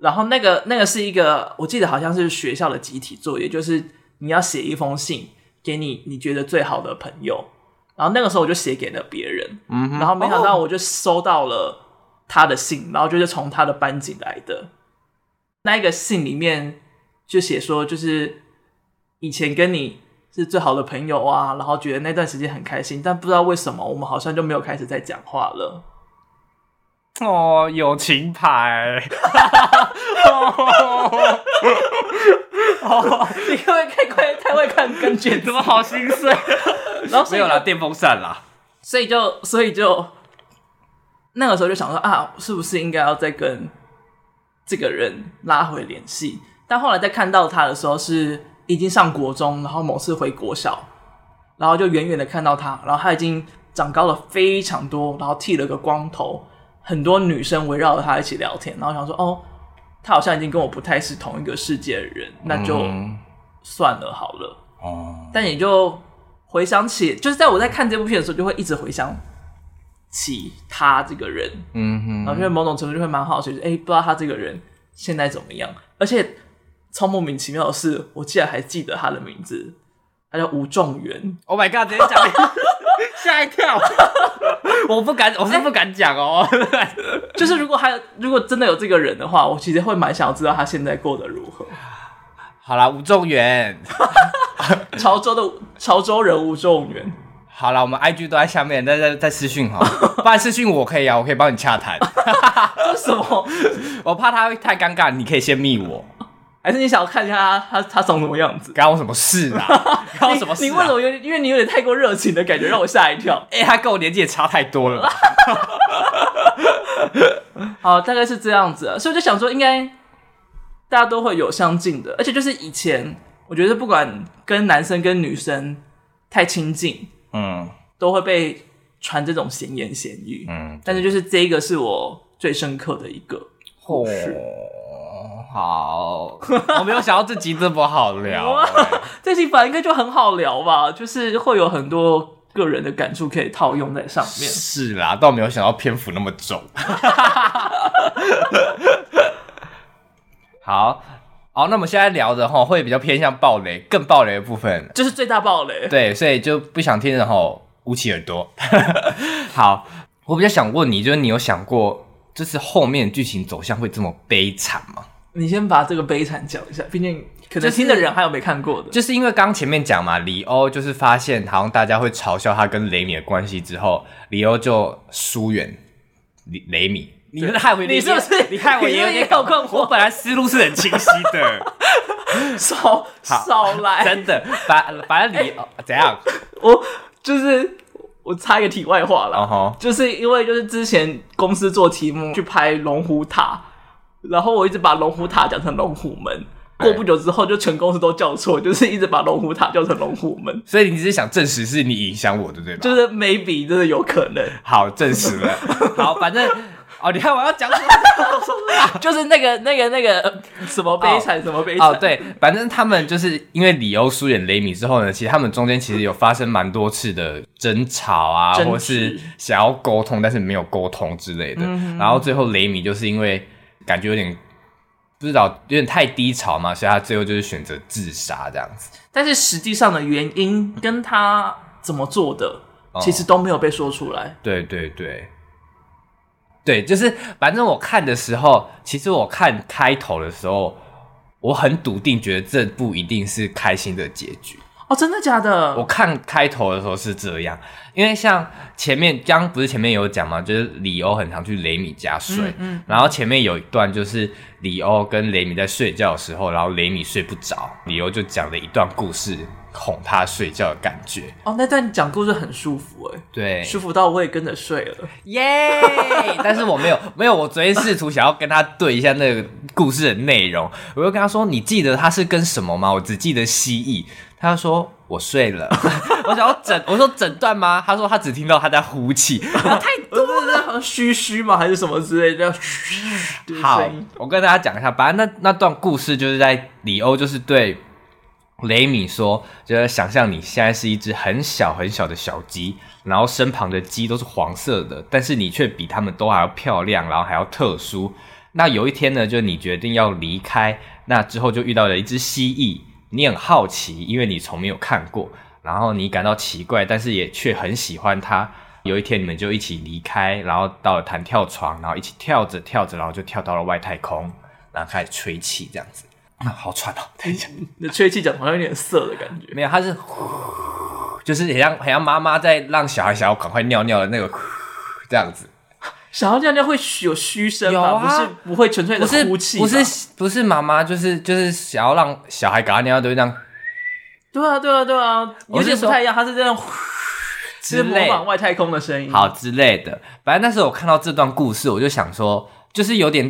Speaker 1: 然后那个那个是一个，我记得好像是学校的集体作业，就是你要写一封信给你你觉得最好的朋友。然后那个时候我就写给了别人，嗯、然后没想到我就收到了他的信，哦、然后就是从他的班级来的。那一个信里面就写说，就是以前跟你是最好的朋友啊，然后觉得那段时间很开心，但不知道为什么我们好像就没有开始再讲话了。
Speaker 2: 哦，友情牌。
Speaker 1: 哦，你会不会太快太会看跟卷，怎么好心碎？然后没有
Speaker 2: 啦，电风扇啦。
Speaker 1: 所以就所以就那个时候就想说啊，是不是应该要再跟这个人拉回联系？但后来在看到他的时候，是已经上国中，然后某次回国小，然后就远远的看到他，然后他已经长高了非常多，然后剃了个光头，很多女生围绕着他一起聊天，然后想说哦。他好像已经跟我不太是同一个世界的人，那就算了好了。哦、嗯，但也就回想起，就是在我在看这部片的时候，就会一直回想起他这个人。嗯哼，然后因为某种程度就会蛮好奇，哎、欸，不知道他这个人现在怎么样？而且超莫名其妙的是，我竟然还记得他的名字，他叫吴仲元。
Speaker 2: Oh my god！直接讲，吓一跳。我不敢，我是不敢讲哦。
Speaker 1: 就是如果还有，如果真的有这个人的话，我其实会蛮想要知道他现在过得如何。
Speaker 2: 好啦，吴仲元，
Speaker 1: 潮州的潮州人吴仲元。
Speaker 2: 好啦，我们 IG 都在下面，在在在私讯哈，不然私讯我可以啊，我可以帮你洽谈。
Speaker 1: 为什么？
Speaker 2: 我怕他会太尴尬，你可以先密我。
Speaker 1: 还是你想要看一下他他他长什么样子？
Speaker 2: 干我什么事啊？干我什么事、啊
Speaker 1: 你？你为什么有？因为你有点太过热情的感觉，让我吓一跳。
Speaker 2: 哎、欸，他跟我年纪也差太多了。
Speaker 1: 好，大概是这样子啊。所以我就想说，应该大家都会有相近的，而且就是以前我觉得不管跟男生跟女生太亲近，嗯，都会被传这种闲言闲语，嗯。但是就是这一个是我最深刻的一个故事。
Speaker 2: 好，我没有想到这集这么好聊，
Speaker 1: 这集本来应该就很好聊吧，就是会有很多个人的感触可以套用在上面。
Speaker 2: 是啦，倒没有想到篇幅那么重。好，好，那我们现在聊的哈会比较偏向暴雷，更暴雷的部分，
Speaker 1: 就是最大暴雷。
Speaker 2: 对，所以就不想听的齁，捂起耳朵。好，我比较想问你，就是你有想过，就是后面剧情走向会这么悲惨吗？
Speaker 1: 你先把这个悲惨讲一下，毕竟可能听的人还有没看过的。
Speaker 2: 就是、就是因为刚前面讲嘛，李欧就是发现好像大家会嘲笑他跟雷米的关系之后，李欧就疏远雷雷米。你是害我，
Speaker 1: 你是不是？
Speaker 2: 你害我也有点搞困惑。我本来思路是很清晰的，
Speaker 1: 少少来，
Speaker 2: 真的，反反正你、欸、怎样？
Speaker 1: 我就是我插一个题外话了，uh huh. 就是因为就是之前公司做题目去拍龙虎塔。然后我一直把龙虎塔讲成龙虎门，过不久之后就全公司都叫错，就是一直把龙虎塔叫成龙虎门。
Speaker 2: 所以你只是想证实是你影响我的，对吧？
Speaker 1: 就是 maybe 真的有可能。
Speaker 2: 好，证实了。好，反正 哦，你看我要讲什么？
Speaker 1: 就是那个那个那个什么悲惨、哦、什么悲惨。
Speaker 2: 哦，对，反正他们就是因为李欧疏远雷米之后呢，其实他们中间其实有发生蛮多次的争吵啊，或是想要沟通，但是没有沟通之类的。嗯、然后最后雷米就是因为感觉有点不知道有点太低潮嘛，所以他最后就是选择自杀这样子。
Speaker 1: 但是实际上的原因跟他怎么做的，其实都没有被说出来。
Speaker 2: 哦、对对对。对，就是反正我看的时候，其实我看开头的时候，我很笃定觉得这部一定是开心的结局。
Speaker 1: 哦，真的假的？
Speaker 2: 我看开头的时候是这样，因为像前面刚不是前面有讲吗？就是李欧很常去雷米家睡，嗯，嗯，然后前面有一段就是李欧跟雷米在睡觉的时候，然后雷米睡不着，李欧就讲了一段故事。哄他睡觉的感觉
Speaker 1: 哦，那段讲故事很舒服哎，
Speaker 2: 对，
Speaker 1: 舒服到我也跟着睡了，
Speaker 2: 耶! 但是我没有，没有，我昨天试图想要跟他对一下那个故事的内容，我就跟他说：“你记得他是跟什么吗？”我只记得蜥蜴。他说：“我睡了。”我想要整，我说整段吗？他说他只听到他在呼气，太多了，
Speaker 1: 好像嘘嘘吗？还是什么之类的？嘘。
Speaker 2: 好，我跟大家讲一下，反正那那段故事就是在李欧就是对。雷米说：“就是想象你现在是一只很小很小的小鸡，然后身旁的鸡都是黄色的，但是你却比它们都还要漂亮，然后还要特殊。那有一天呢，就你决定要离开，那之后就遇到了一只蜥蜴，你很好奇，因为你从没有看过，然后你感到奇怪，但是也却很喜欢它。有一天你们就一起离开，然后到了弹跳床，然后一起跳着跳着，然后就跳到了外太空，然后开始吹气这样子。”啊，好喘哦！等一下，
Speaker 1: 你的吹气讲好像有点涩的感觉。
Speaker 2: 没有，它是呼，就是很像很像妈妈在让小孩想要赶快尿尿的那个呼 这样子。
Speaker 1: 想要尿尿会有嘘声吗？有啊，不是不会纯粹的哭泣。
Speaker 2: 不是不是不是妈妈，就是就是想要让小孩赶快尿尿都会这样。
Speaker 1: 对啊对啊对啊，有点不太一样，他是这样呼，是模仿外太空的声音。
Speaker 2: 好之类的，反正那时候我看到这段故事，我就想说，就是有点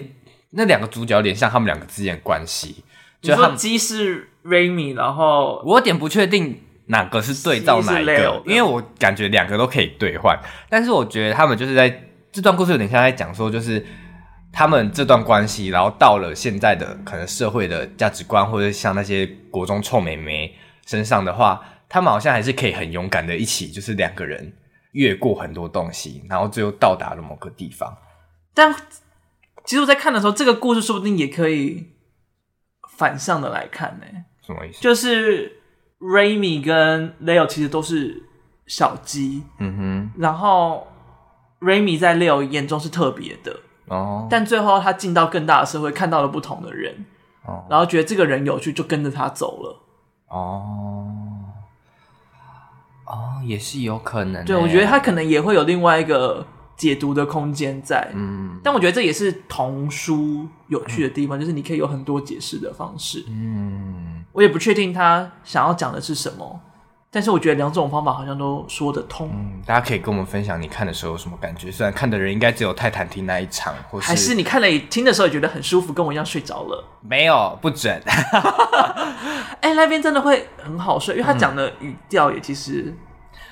Speaker 2: 那两个主角有点像他们两个之间的关系。就他们
Speaker 1: 鸡是 Remy，然后
Speaker 2: 我有点不确定哪个是对照哪一个，因为我感觉两个都可以兑换，但是我觉得他们就是在这段故事有点像在讲说，就是他们这段关系，然后到了现在的可能社会的价值观，或者像那些国中臭美眉身上的话，他们好像还是可以很勇敢的一起，就是两个人越过很多东西，然后最后到达了某个地方。
Speaker 1: 但其实我在看的时候，这个故事说不定也可以。反向的来看呢，
Speaker 2: 什么意思？
Speaker 1: 就是 Raymi 跟 Leo 其实都是小鸡，嗯哼。然后 Remy 在 Leo 眼中是特别的。哦，但最后他进到更大的社会，看到了不同的人哦，然后觉得这个人有趣，就跟着他走了。哦。
Speaker 2: 哦，也是有可能。
Speaker 1: 对，我觉得他可能也会有另外一个解读的空间在，嗯，但我觉得这也是童书有趣的地方，嗯、就是你可以有很多解释的方式，嗯，我也不确定他想要讲的是什么，但是我觉得两种方法好像都说得通，
Speaker 2: 嗯，大家可以跟我们分享你看的时候有什么感觉，虽然看的人应该只有泰坦厅那一场，或是
Speaker 1: 还是你看了听的时候也觉得很舒服，跟我一样睡着了，
Speaker 2: 没有，不准，
Speaker 1: 哎、欸，那边真的会很好睡，因为他讲的语调也其实。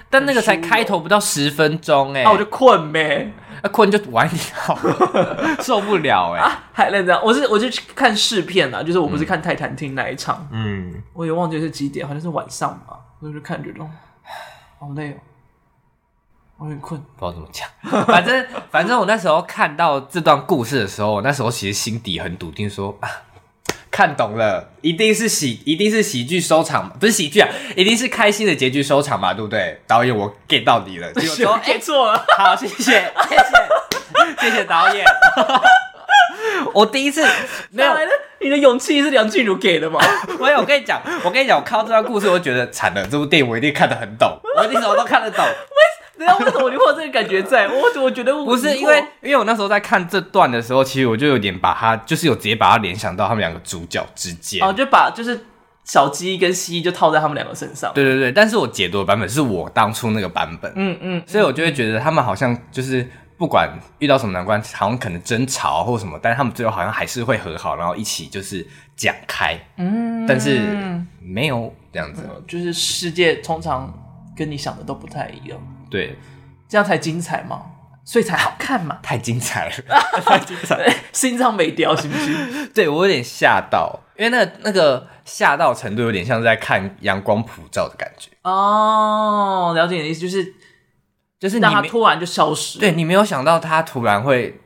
Speaker 2: 但那个才开头不到十分钟哎、欸，
Speaker 1: 那、啊、我就困呗，
Speaker 2: 那困就晚点好了，受不了哎、欸啊，
Speaker 1: 还能这样？我是我就去看试片啊，就是我不是看泰坦厅那一场，嗯，我也忘记是几点，好像是晚上吧，我就看这种好累哦，我有点困，
Speaker 2: 不知道怎么讲，反正 反正我那时候看到这段故事的时候，我那时候其实心底很笃定说啊。看懂了，一定是喜，一定是喜剧收场，不是喜剧啊，一定是开心的结局收场嘛，对不对？导演，我 get 到你了，结果说，
Speaker 1: get 错了，
Speaker 2: 好，谢谢，谢谢，谢谢导演。我第一次 没有，
Speaker 1: 你的勇气是梁静茹给的吗？
Speaker 2: 没有，我跟你讲，我跟你讲，我看到这段故事，我就觉得惨了，这部电影我一定看得很懂，我一定什么都看得懂。
Speaker 1: 为什么你会有这个感觉在？我我觉得我
Speaker 2: 不是因为，因为我那时候在看这段的时候，其实我就有点把它，就是有直接把它联想到他们两个主角之间。
Speaker 1: 哦，就把就是小鸡跟蜥蜴就套在他们两个身上。
Speaker 2: 对对对，但是我解读的版本是我当初那个版本。嗯嗯，所以我就会觉得他们好像就是不管遇到什么难关，好像可能争吵或什么，但是他们最后好像还是会和好，然后一起就是讲开。嗯，但是没有这样子，
Speaker 1: 嗯，就是世界通常跟你想的都不太一样。
Speaker 2: 对，
Speaker 1: 这样才精彩嘛。所以才好看嘛，
Speaker 2: 太精彩了，太精彩了，
Speaker 1: 心脏没掉，是不是？
Speaker 2: 对，我有点吓到，因为那个、那个吓到程度有点像是在看阳光普照的感觉。
Speaker 1: 哦，了解你的意思，就是就是他突然就消失，
Speaker 2: 对，你没有想到他突然会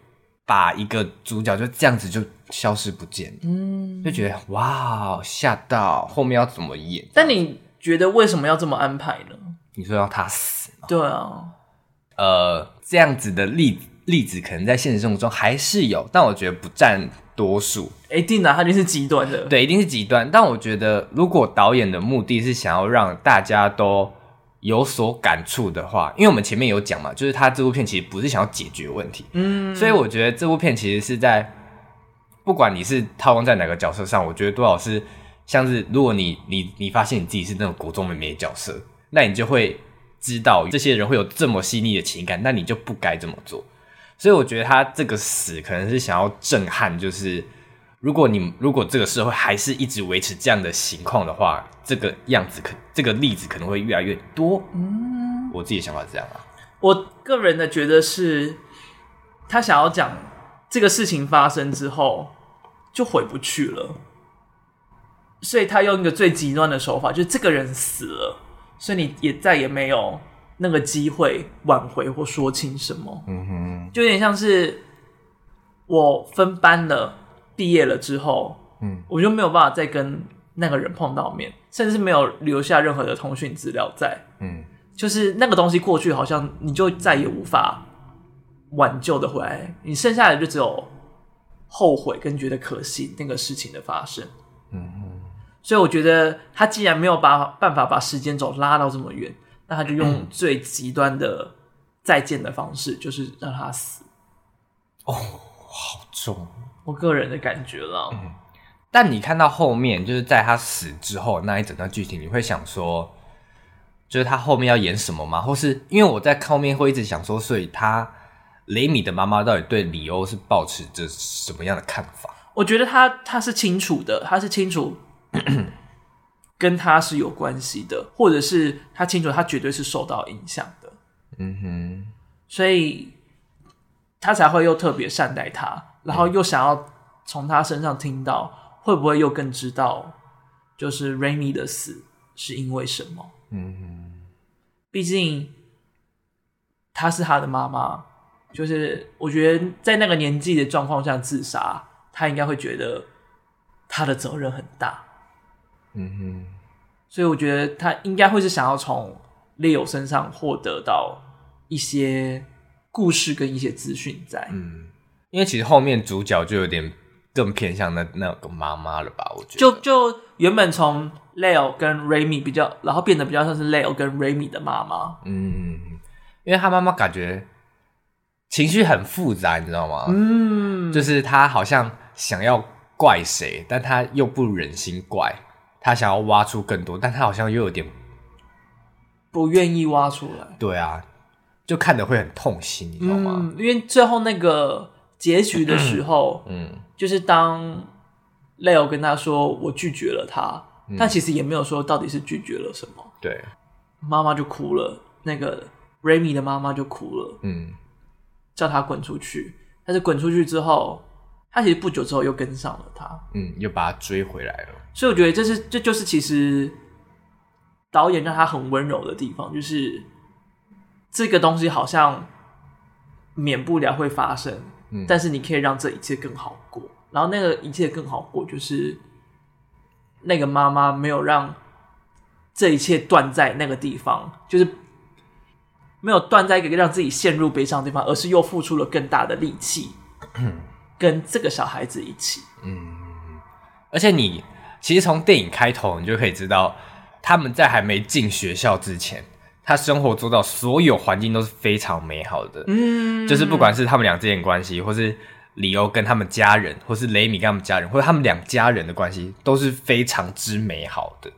Speaker 2: 把一个主角就这样子就消失不见，嗯，就觉得哇，吓到，后面要怎么演？
Speaker 1: 但你觉得为什么要这么安排呢？
Speaker 2: 你说要他死吗？
Speaker 1: 对啊。
Speaker 2: 呃，这样子的例例子可能在现实生活中还是有，但我觉得不占多数。
Speaker 1: 一定的，他一定是极端的。
Speaker 2: 对，一定是极端。但我觉得，如果导演的目的是想要让大家都有所感触的话，因为我们前面有讲嘛，就是他这部片其实不是想要解决问题。嗯。所以我觉得这部片其实是在，不管你是套用在哪个角色上，我觉得多少是像是，如果你你你发现你自己是那种国中妹妹的角色，那你就会。知道这些人会有这么细腻的情感，那你就不该这么做。所以我觉得他这个死可能是想要震撼，就是如果你如果这个社会还是一直维持这样的情况的话，这个样子可这个例子可能会越来越多。嗯，我自己的想法是这样啊。
Speaker 1: 我个人的觉得是，他想要讲这个事情发生之后就回不去了，所以他用一个最极端的手法，就是这个人死了。所以你也再也没有那个机会挽回或说清什么，嗯哼，就有点像是我分班了，毕业了之后，嗯，我就没有办法再跟那个人碰到面，甚至没有留下任何的通讯资料在，嗯，就是那个东西过去，好像你就再也无法挽救的回来，你剩下的就只有后悔跟觉得可惜那个事情的发生，嗯嗯。所以我觉得他既然没有把办法把时间轴拉到这么远，那他就用最极端的再见的方式，就是让他死。
Speaker 2: 哦，好重，
Speaker 1: 我个人的感觉了。
Speaker 2: 嗯，但你看到后面，就是在他死之后那一整段剧情，你会想说，就是他后面要演什么吗？或是因为我在后面会一直想说，所以他雷米的妈妈到底对李欧是抱持着什么样的看法？
Speaker 1: 我觉得他他是清楚的，他是清楚。跟他是有关系的，或者是他清楚他绝对是受到影响的，嗯哼，所以他才会又特别善待他，然后又想要从他身上听到会不会又更知道，就是 Rainy 的死是因为什么，嗯哼，毕竟他是他的妈妈，就是我觉得在那个年纪的状况下自杀，他应该会觉得他的责任很大。嗯哼，所以我觉得他应该会是想要从 Leo 身上获得到一些故事跟一些资讯在。
Speaker 2: 嗯，因为其实后面主角就有点更偏向那那个妈妈了吧？我觉得
Speaker 1: 就就原本从 Leo 跟 Remy 比较，然后变得比较像是 Leo 跟 Remy 的妈妈。
Speaker 2: 嗯，因为他妈妈感觉情绪很复杂，你知道吗？嗯，就是他好像想要怪谁，但他又不忍心怪。他想要挖出更多，但他好像又有点
Speaker 1: 不愿意挖出来。
Speaker 2: 对啊，就看的会很痛心，你知道吗？
Speaker 1: 嗯，因为最后那个结局的时候，嗯，就是当 Leo 跟他说我拒绝了他，嗯，但其实也没有说到底是拒绝了什么。
Speaker 2: 对，
Speaker 1: 妈妈就哭了，那个 Remy 的妈妈就哭了，嗯，叫他滚出去。但是滚出去之后，他其实不久之后又跟上了他，
Speaker 2: 嗯，又把他追回来了。
Speaker 1: 所以我觉得这是这就是其实导演让他很温柔的地方，就是这个东西好像免不了会发生，嗯，但是你可以让这一切更好过。然后那个一切更好过，就是那个妈妈没有让这一切断在那个地方，就是没有断在一个让自己陷入悲伤的地方，而是又付出了更大的力气，跟这个小孩子一起，嗯，
Speaker 2: 而且你。其实从电影开头，你就可以知道，他们在还没进学校之前，他生活做到所有环境都是非常美好的。嗯，就是不管是他们俩之间关系，或是李欧跟他们家人，或是雷米跟他们家人，或者他们两家人的关系，都是非常之美好的。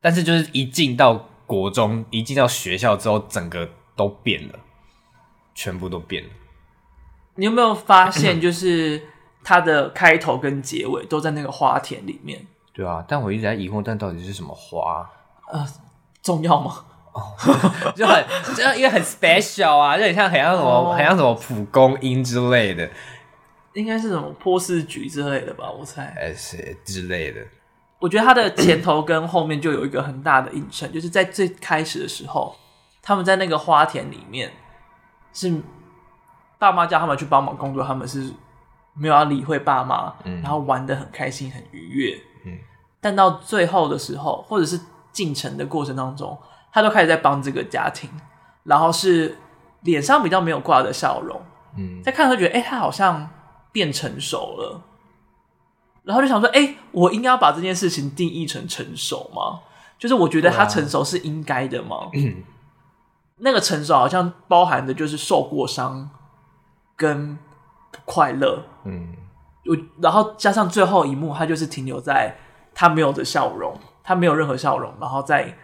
Speaker 2: 但是，就是一进到国中，一进到学校之后，整个都变了，全部都变了。
Speaker 1: 你有没有发现，就是？它的开头跟结尾都在那个花田里面。
Speaker 2: 对啊，但我一直在疑惑，但到底是什么花？
Speaker 1: 呃，重要吗？
Speaker 2: 就很就因为很 special 啊，就很像很像什么、哦、很像什么蒲公英之类的，
Speaker 1: 应该是什么波斯菊之类的吧，我猜，
Speaker 2: 哎是之类的。
Speaker 1: 我觉得它的前头跟后面就有一个很大的映衬，就是在最开始的时候，他们在那个花田里面，是爸妈叫他们去帮忙工作，他们是没有要理会爸妈，嗯、然后玩的很开心很愉悦，嗯，但到最后的时候，或者是进程的过程当中，他都开始在帮这个家庭，然后是脸上比较没有挂的笑容，嗯，在看的时觉得，哎、欸，他好像变成熟了。然后就想说，哎、欸，我应该要把这件事情定义成成熟吗？就是我觉得他成熟是应该的吗？嗯，那个成熟好像包含的就是受过伤跟不快乐。嗯，我然后加上最后一幕，他就是停留在他没有的笑容，他没有任何笑容，然后在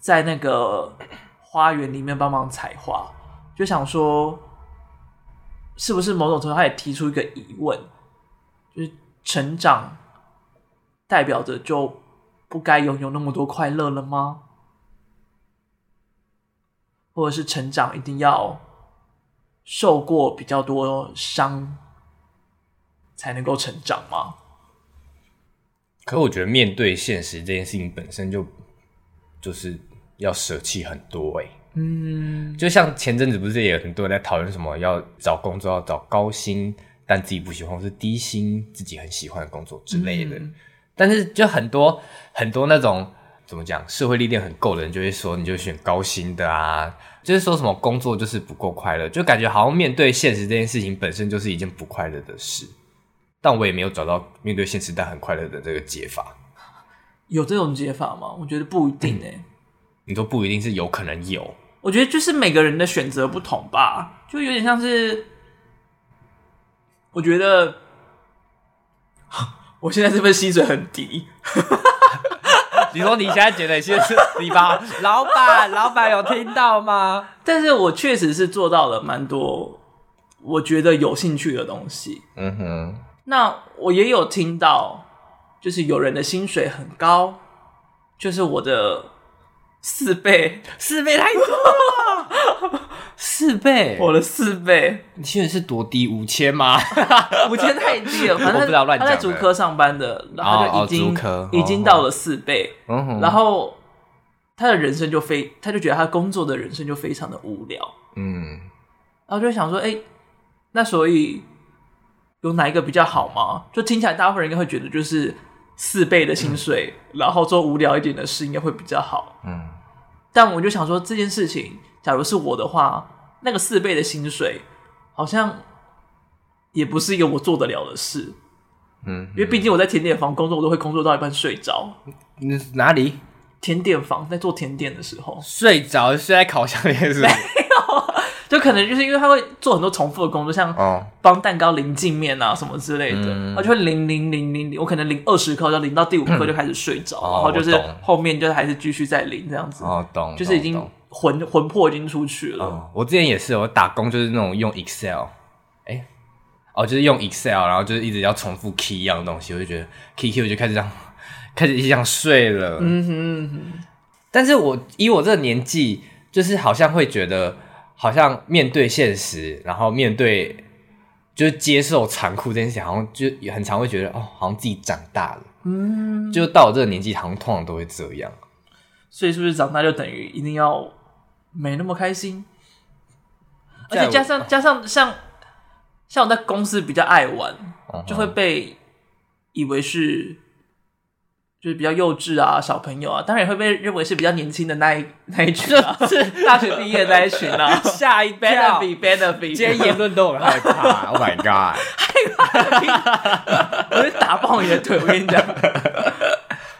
Speaker 1: 在那个花园里面帮忙采花，就想说，是不是某种程度他也提出一个疑问，就是。成长代表着就不该拥有那么多快乐了吗？或者是成长一定要受过比较多伤才能够成长吗？
Speaker 2: 可我觉得面对现实这件事情本身就就是要舍弃很多哎、欸。嗯，就像前阵子不是也有很多人在讨论什么要找工作要找高薪。但自己不喜欢，或是低薪自己很喜欢的工作之类的，嗯、但是就很多很多那种怎么讲，社会历练很够的人就会说，你就选高薪的啊，就是说什么工作就是不够快乐，就感觉好像面对现实这件事情本身就是一件不快乐的事。但我也没有找到面对现实但很快乐的这个解法。
Speaker 1: 有这种解法吗？我觉得不一定诶、欸。
Speaker 2: 你都不一定是有可能有？
Speaker 1: 我觉得就是每个人的选择不同吧，就有点像是。我觉得，我现在是不是薪水很低？
Speaker 2: 你说你现在觉得薪水低吧？老板，老板有听到吗？
Speaker 1: 但是我确实是做到了蛮多，我觉得有兴趣的东西。嗯哼。那我也有听到，就是有人的薪水很高，就是我的四倍，
Speaker 2: 四倍太多了。四倍，
Speaker 1: 我的四倍。
Speaker 2: 你现在是多低？五千吗？
Speaker 1: 五千太低了。反正他在竹科上班的，然后他就已经、已经到了四倍。嗯、然后他的人生就非，他就觉得他工作的人生就非常的无聊。嗯，然后就想说，哎、欸，那所以有哪一个比较好吗？就听起来，大部分人应该会觉得就是四倍的薪水，嗯、然后做无聊一点的事，应该会比较好。嗯，但我就想说这件事情。假如是我的话，那个四倍的薪水，好像也不是一个我做得了的事。嗯，因为毕竟我在甜点房工作，我都会工作到一半睡着。
Speaker 2: 你哪里？
Speaker 1: 甜点房在做甜点的时候
Speaker 2: 睡着，睡在烤箱里面是吧？
Speaker 1: 就可能就是因为他会做很多重复的工作，像帮蛋糕淋镜面啊什么之类的，他、嗯、就会淋淋淋淋淋，我可能淋二十颗，就淋到第五颗就开始睡着，嗯、然后就是后面就还是继续再淋这样子。哦，懂，就是已经魂魂魄已经出去了、
Speaker 2: 哦。我之前也是，我打工就是那种用 Excel，哎、欸，哦，就是用 Excel，然后就是一直要重复 key 一样的东西，我就觉得 key key 我就开始这样，开始一直这样睡了。嗯哼，但是我以我这个年纪，就是好像会觉得。好像面对现实，然后面对就是接受残酷这件事情，好像就也很常会觉得哦，好像自己长大了。嗯，就到我这个年纪，好像通常都会这样。
Speaker 1: 所以是不是长大就等于一定要没那么开心？而且加上加上像像我在公司比较爱玩，嗯、就会被以为是。就是比较幼稚啊，小朋友啊，当然也会被认为是比较年轻的那一那一群啊，是 大学毕业的那一群啊。
Speaker 2: 下一
Speaker 1: benefit benefit，
Speaker 2: 今天言论都很害怕。Oh my god！害
Speaker 1: 怕，我会打爆你的腿。我跟你讲，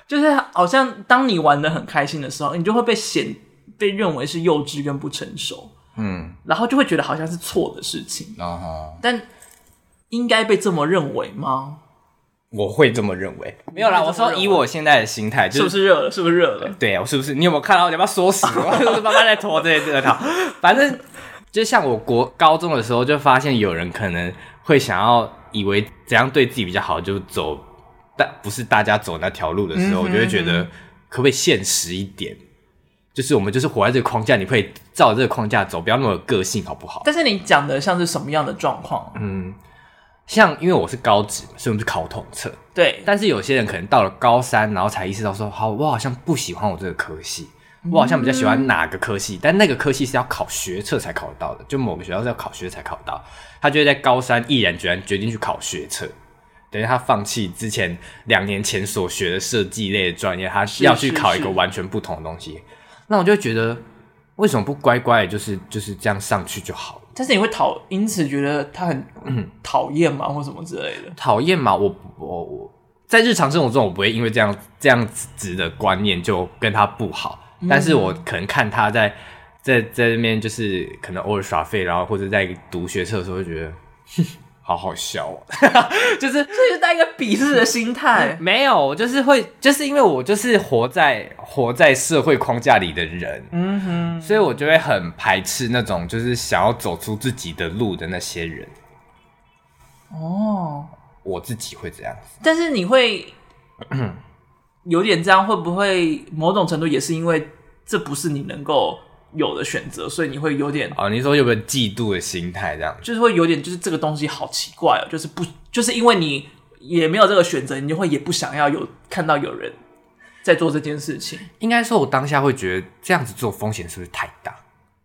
Speaker 1: 就是好像当你玩的很开心的时候，你就会被显被认为是幼稚跟不成熟。嗯，然后就会觉得好像是错的事情。Uh huh. 但应该被这么认为吗？
Speaker 2: 我会这么认为，没有啦。我说以我现在的心态，
Speaker 1: 是不是热了？是不是热了？
Speaker 2: 对啊，我是不是？你有没有看到？你要不要缩死？我是慢慢在拖这些这个套。反正就像我国高中的时候，就发现有人可能会想要以为怎样对自己比较好，就走但不是大家走那条路的时候，我就会觉得可不可以现实一点？就是我们就是活在这个框架，你可以照这个框架走，不要那么有个性，好不好？
Speaker 1: 但是你讲的像是什么样的状况？
Speaker 2: 嗯，像因为我是高职，所以我们是考统测。
Speaker 1: 对，
Speaker 2: 但是有些人可能到了高三，然后才意识到说，好，我好像不喜欢我这个科系，我好像比较喜欢哪个科系，嗯、但那个科系是要考学测才考得到的，就某个学校是要考学才考得到，他就会在高三毅然决然决定去考学测。等于他放弃之前两年前所学的设计类的专业，他要去考一个完全不同的东西。是是是，那我就觉得，为什么不乖乖就是就是这样上去就好了？
Speaker 1: 但是你会讨因此觉得他很讨厌吗，或什么之类的？
Speaker 2: 讨厌嘛？我我我在日常生活中，我不会因为这样这样子的观念就跟他不好。嗯、但是我可能看他在在在那边，就是可能偶尔耍废，然后或者在读学册的时候，会觉得。好好笑哦，就是这
Speaker 1: 是带一个鄙视的心态。
Speaker 2: 没有，就是会，就是因为我就是活在活在社会框架里的人，嗯哼，所以我就会很排斥那种就是想要走出自己的路的那些人。哦，我自己会这样子，
Speaker 1: 但是你会 有点这样，会不会某种程度也是因为这不是你能够。有的选择，所以你会有点
Speaker 2: 哦，你说有没有嫉妒的心态？这样
Speaker 1: 就是会有点，就是这个东西好奇怪哦，就是不，就是因为你也没有这个选择，你就会也不想要有看到有人在做这件事情。
Speaker 2: 应该说，我当下会觉得这样子做风险是不是太大？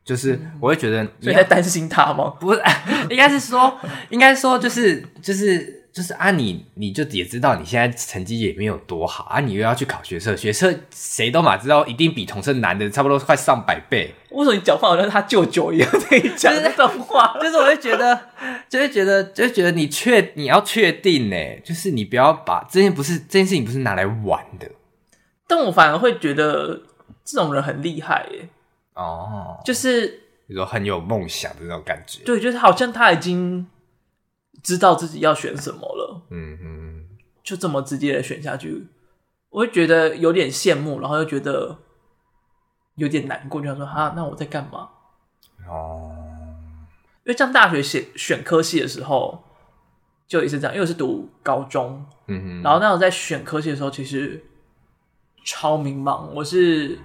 Speaker 2: 就是我会觉得
Speaker 1: 你在担心他吗？
Speaker 2: 不是，应该是说，应该说就是就是。就是啊你，你你就也知道你现在成绩也没有多好啊，你又要去考学测，学测谁都嘛知道一定比统测难的差不多快上百倍。
Speaker 1: 为什么你讲话好像他舅舅一样在讲这种话？
Speaker 2: 就是我会觉得，就会觉得，就会觉得你确你要确定呢，就是你不要把这件不是这件事情不是拿来玩的。
Speaker 1: 但我反而会觉得这种人很厉害耶。
Speaker 2: 哦，
Speaker 1: 就是
Speaker 2: 比如说很有梦想的那种感觉。
Speaker 1: 对，就是好像他已经。知道自己要选什么了，嗯嗯，就这么直接的选下去，我会觉得有点羡慕，然后又觉得有点难过，就想说哈，那我在干嘛？哦，因为上大学选选科系的时候，就也是这样，因为我是读高中，嗯哼，然后那我在选科系的时候，其实超迷茫，我是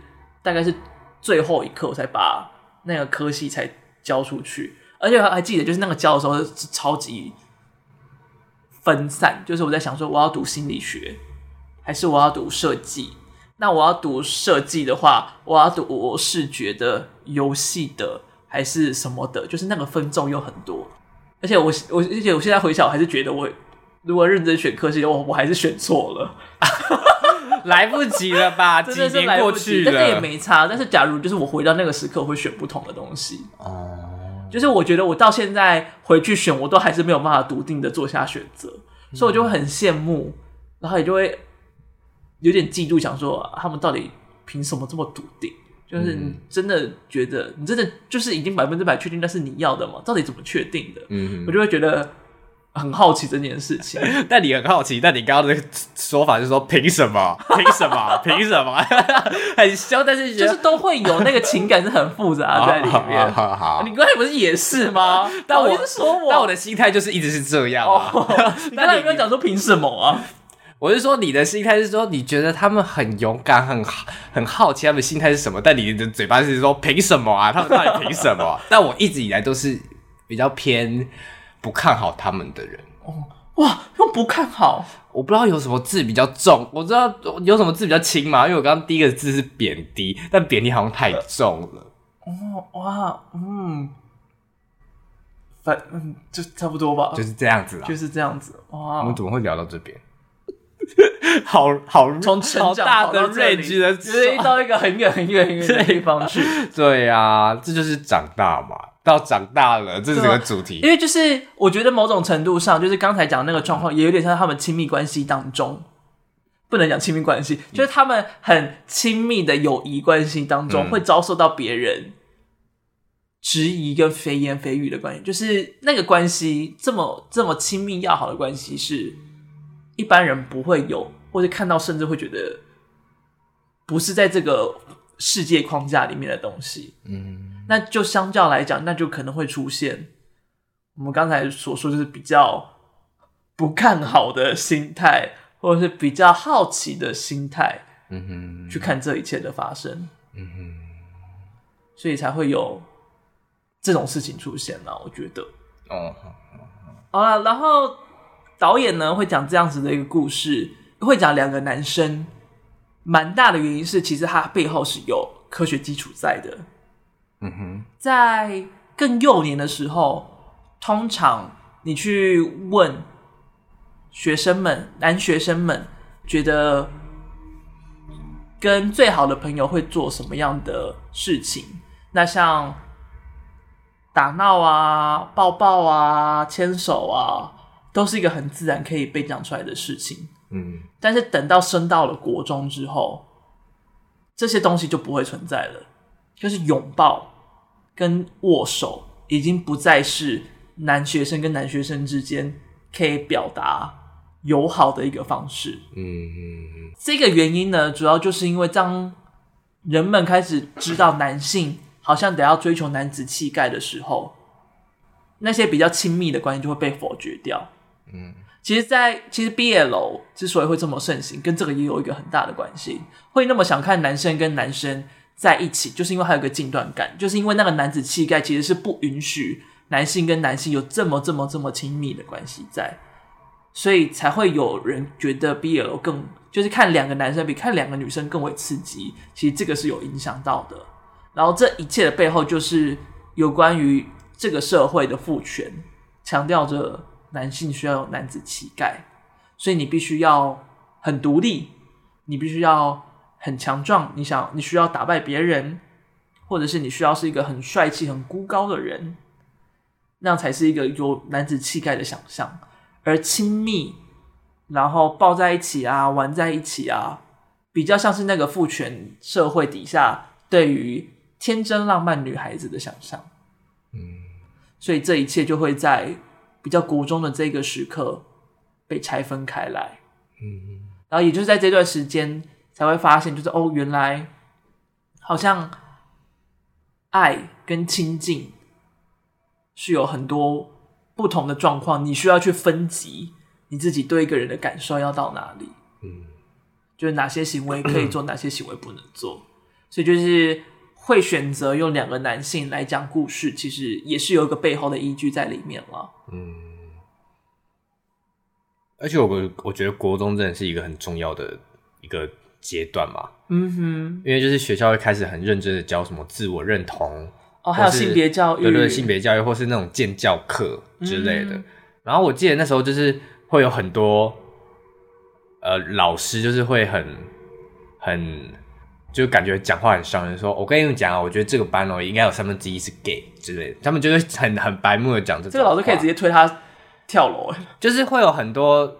Speaker 1: 大概是最后一刻我才把那个科系才交出去，而且我还记得，就是那个交的时候是超级。分散，就是我在想说，我要读心理学，还是我要读设计？那我要读设计的话，我要读我视觉的、游戏的，还是什么的？就是那个分众又很多，而且我我而且我现在回想，我还是觉得我如果认真选科系，我我还是选错了，
Speaker 2: 来不及了吧？几年过去了，
Speaker 1: 但是也没差。但是假如就是我回到那个时刻，我会选不同的东西哦。就是我觉得我到现在回去选，我都还是没有办法笃定的做下选择，嗯、所以我就会很羡慕，然后也就会有点嫉妒，想说他们到底凭什么这么笃定？就是你真的觉得你真的就是已经百分之百确定那是你要的吗？到底怎么确定的？嗯，我就会觉得。很好奇这件事情，
Speaker 2: 但你很好奇，但你刚刚的说法就是说 凭什么？凭什么？凭什么？很凶，但是
Speaker 1: 就是都会有那个情感是很复杂在里面。
Speaker 2: 好，
Speaker 1: 你刚才不是也是吗？
Speaker 2: 但我是说我，但我的心态就是一直是这样啊。
Speaker 1: 哦、你刚才有没有讲说凭什么啊？
Speaker 2: 我是说你的心态是说你觉得他们很勇敢，很很好奇他们的心态是什么？但你的嘴巴是说凭什么啊？他们到底凭什么？但我一直以来都是比较偏。不看好他们的人
Speaker 1: 哦，哇，用不看好，
Speaker 2: 我不知道有什么字比较重，我知道有什么字比较轻嘛？因为我刚刚第一个字是贬低，但贬低好像太重了。
Speaker 1: 哦，哇，嗯，反嗯，就差不多吧，
Speaker 2: 就是这样子啦，
Speaker 1: 就是这样子。哇，
Speaker 2: 我们怎么会聊到这边？好好，
Speaker 1: 从好大的 range 的，直接到一个很远很远很远的地方去。
Speaker 2: 对呀、啊，这就是长大嘛。到长大了，这是个主题。
Speaker 1: 因为就是我觉得某种程度上，就是刚才讲的那个状况，也有点像他们亲密关系当中，不能讲亲密关系，就是他们很亲密的友谊关系当中，会遭受到别人质疑跟非言非语的关系。就是那个关系这么这么亲密要好的关系，是一般人不会有，或者看到甚至会觉得不是在这个世界框架里面的东西。嗯。那就相较来讲，那就可能会出现我们刚才所说，就是比较不看好的心态，或者是比较好奇的心态，嗯哼，去看这一切的发生，嗯哼。所以才会有这种事情出现呢。我觉得，哦，好了，然后导演呢会讲这样子的一个故事，会讲两个男生，蛮大的原因是，其实他背后是有科学基础在的。嗯哼，在更幼年的时候，通常你去问学生们，男学生们觉得跟最好的朋友会做什么样的事情？那像打闹啊、抱抱啊、牵手啊，都是一个很自然可以被讲出来的事情。嗯，但是等到升到了国中之后，这些东西就不会存在了，就是拥抱。跟握手已经不再是男学生跟男学生之间可以表达友好的一个方式。嗯嗯，这个原因呢，主要就是因为当人们开始知道男性好像得要追求男子气概的时候，那些比较亲密的关系就会被否决掉。嗯，其实在，在其实 BL 之所以会这么盛行，跟这个也有一个很大的关系，会那么想看男生跟男生在一起，就是因为还有个禁断感，就是因为那个男子气概其实是不允许男性跟男性有这么这么这么亲密的关系在，所以才会有人觉得 BL 更就是看两个男生比看两个女生更为刺激。其实这个是有影响到的。然后这一切的背后就是有关于这个社会的父权，强调着男性需要有男子气概，所以你必须要很独立，你必须要。很强壮，你想你需要打败别人，或者是你需要是一个很帅气、很孤高的人，那样才是一个有男子气概的想象。而亲密，然后抱在一起啊，玩在一起啊，比较像是那个父权社会底下对于天真浪漫女孩子的想象。嗯，所以这一切就会在比较国中的这个时刻被拆分开来。嗯，然后也就是在这段时间。才会发现，就是哦，原来好像爱跟亲近是有很多不同的状况，你需要去分级你自己对一个人的感受要到哪里，嗯，就是哪些行为可以做，哪些行为不能做，所以就是会选择用两个男性来讲故事，其实也是有一个背后的依据在里面了，嗯，
Speaker 2: 而且我我觉得国中真的是一个很重要的一个。阶段嘛，嗯哼，因为就是学校会开始很认真的教什么自我认同，
Speaker 1: 哦，还有性别教育，
Speaker 2: 对对，性别教育或是那种建教课之类的。嗯、然后我记得那时候就是会有很多，呃，老师就是会很很就感觉讲话很伤人，说我跟你们讲啊，我觉得这个班哦应该有三分之一是 gay 之类的，他们就会很很白目的讲这。
Speaker 1: 这个老师可以直接推他跳楼，
Speaker 2: 就是会有很多。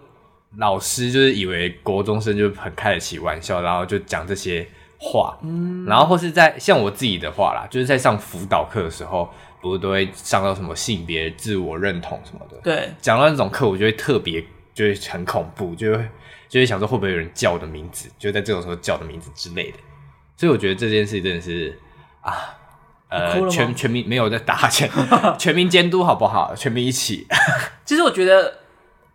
Speaker 2: 老师就是以为国中生就很开得起玩笑，然后就讲这些话，嗯，然后或是在像我自己的话啦，就是在上辅导课的时候，不是都会上到什么性别自我认同什么的，
Speaker 1: 对，
Speaker 2: 讲到那种课，我就会特别就会很恐怖，就会就会想说会不会有人叫我的名字，就在这种时候叫我的名字之类的，所以我觉得这件事真的是啊，呃，全全民没有在打钱，全民监督好不好？全民一起。
Speaker 1: 其实我觉得。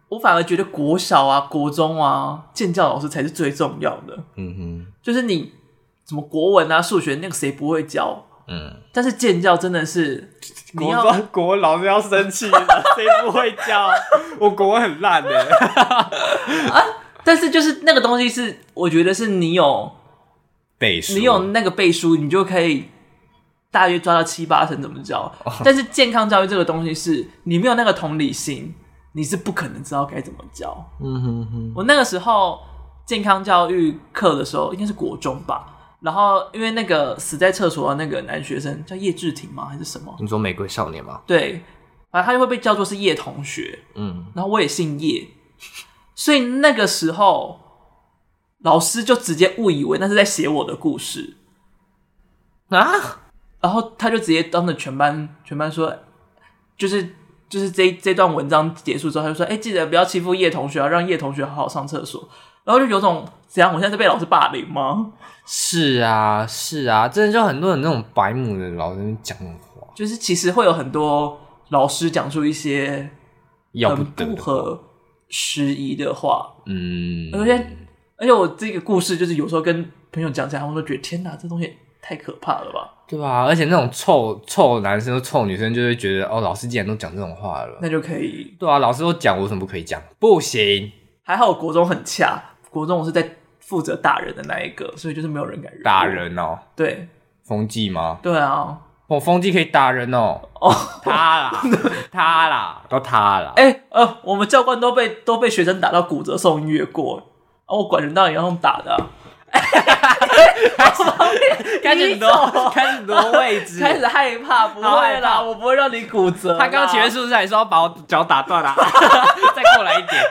Speaker 1: 我反而觉得国小啊、国中啊，建教老师才是最重要的。嗯哼，就是你什么国文啊、数学那个谁不会教？嗯，但是建教真的是你要
Speaker 2: 国国文老师要生气了，谁不会教？我国文很烂的
Speaker 1: 啊！但是就是那个东西是，我觉得是你有
Speaker 2: 背书，
Speaker 1: 你有那个背书，你就可以大约抓到七八成怎么教。哦、但是健康教育这个东西是你没有那个同理心。你是不可能知道该怎么教。嗯哼哼。我那个时候健康教育课的时候，应该是国中吧。然后因为那个死在厕所的那个男学生叫叶志廷吗？还是什么？
Speaker 2: 你说玫瑰少年吗？
Speaker 1: 对，反正他就会被叫做是叶同学。嗯。然后我也姓叶，所以那个时候老师就直接误以为那是在写我的故事啊。然后他就直接当着全班全班说，就是。就是这这段文章结束之后，他就说：“哎、欸，记得不要欺负叶同学，要让叶同学好好上厕所。”然后就有种怎样？我现在是被老师霸凌吗？
Speaker 2: 是啊，是啊，真的就很多人那种白目的老师讲的话，
Speaker 1: 就是其实会有很多老师讲出一些很不合时宜的话。嗯，而且而且我这个故事就是有时候跟朋友讲起来，他们都觉得天哪，这东西。太可怕了吧？
Speaker 2: 对吧？而且那种臭臭男生、臭女生就会觉得，哦，老师既然都讲这种话了，
Speaker 1: 那就可以。
Speaker 2: 对啊，老师都讲，我为什么不可以讲？不行。
Speaker 1: 还好国中很恰，国中我是在负责打人的那一个，所以就是没有人敢
Speaker 2: 打人哦。
Speaker 1: 对，
Speaker 2: 风纪吗？
Speaker 1: 对啊，
Speaker 2: 哦，风纪可以打人哦。哦，他啦，他啦，都他啦。
Speaker 1: 哎、欸，呃，我们教官都被都被学生打到骨折送医院过，啊，我管人当然要用打的、啊。
Speaker 2: 开始挪，开始挪位置，
Speaker 1: 开始害怕，不会啦，我不会让你骨折。
Speaker 2: 他刚刚前面是不是还说要把我脚打断了？再过来一点。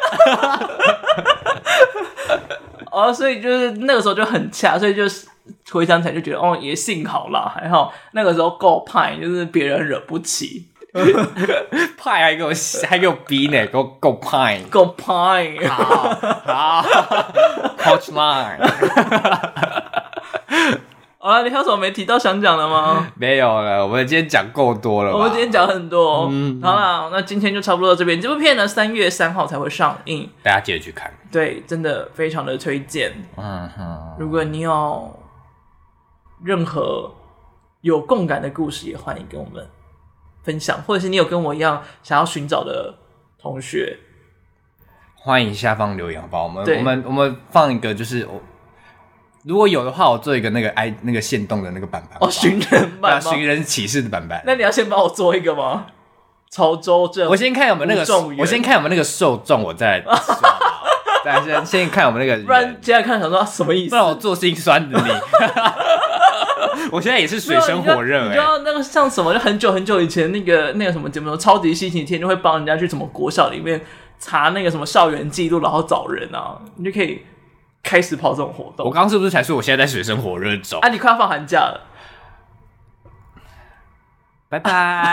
Speaker 1: 哦，所以就是那个时候就很恰，所以就是回想起来就觉得，哦，也幸好啦，还好那个时候够派，就是别人惹不起。
Speaker 2: 派还给我还给我逼呢，够够派，
Speaker 1: 够派，
Speaker 2: 好，好，Coach Line。
Speaker 1: 好了，你还有什么没提到想讲的吗？
Speaker 2: 没有了，我们今天讲够多了。
Speaker 1: 我们今天讲很多。嗯，好了，那今天就差不多到这边。这部片呢，三月三号才会上映，
Speaker 2: 大家记得去看。
Speaker 1: 对，真的非常的推荐。嗯哼，如果你有任何有共感的故事，也欢迎跟我们分享，或者是你有跟我一样想要寻找的同学，
Speaker 2: 欢迎下方留言，好不好？我们我们我们放一个，就是我如果有的话，我做一个那个 i 那个限动的那个版本。
Speaker 1: 哦，寻人版，
Speaker 2: 寻人启事的版本。
Speaker 1: 那你要先帮我做一个吗？潮州镇，
Speaker 2: 我先看有没有那个，我先看有没有那个受众，我再来。大家先先看我们那个，
Speaker 1: 不然接下来看想说什么意思？
Speaker 2: 不然我做心酸的你。我现在也是水深火热、欸，
Speaker 1: 你知道那个像什么？就很久很久以前那个那个什么节目，超级星期天就会帮人家去什么国小里面查那个什么校园记录，然后找人啊，你就可以开始跑这种活动。
Speaker 2: 我刚刚是不是才说我现在在水深火热中？
Speaker 1: 啊，你快要放寒假了，
Speaker 2: 拜拜。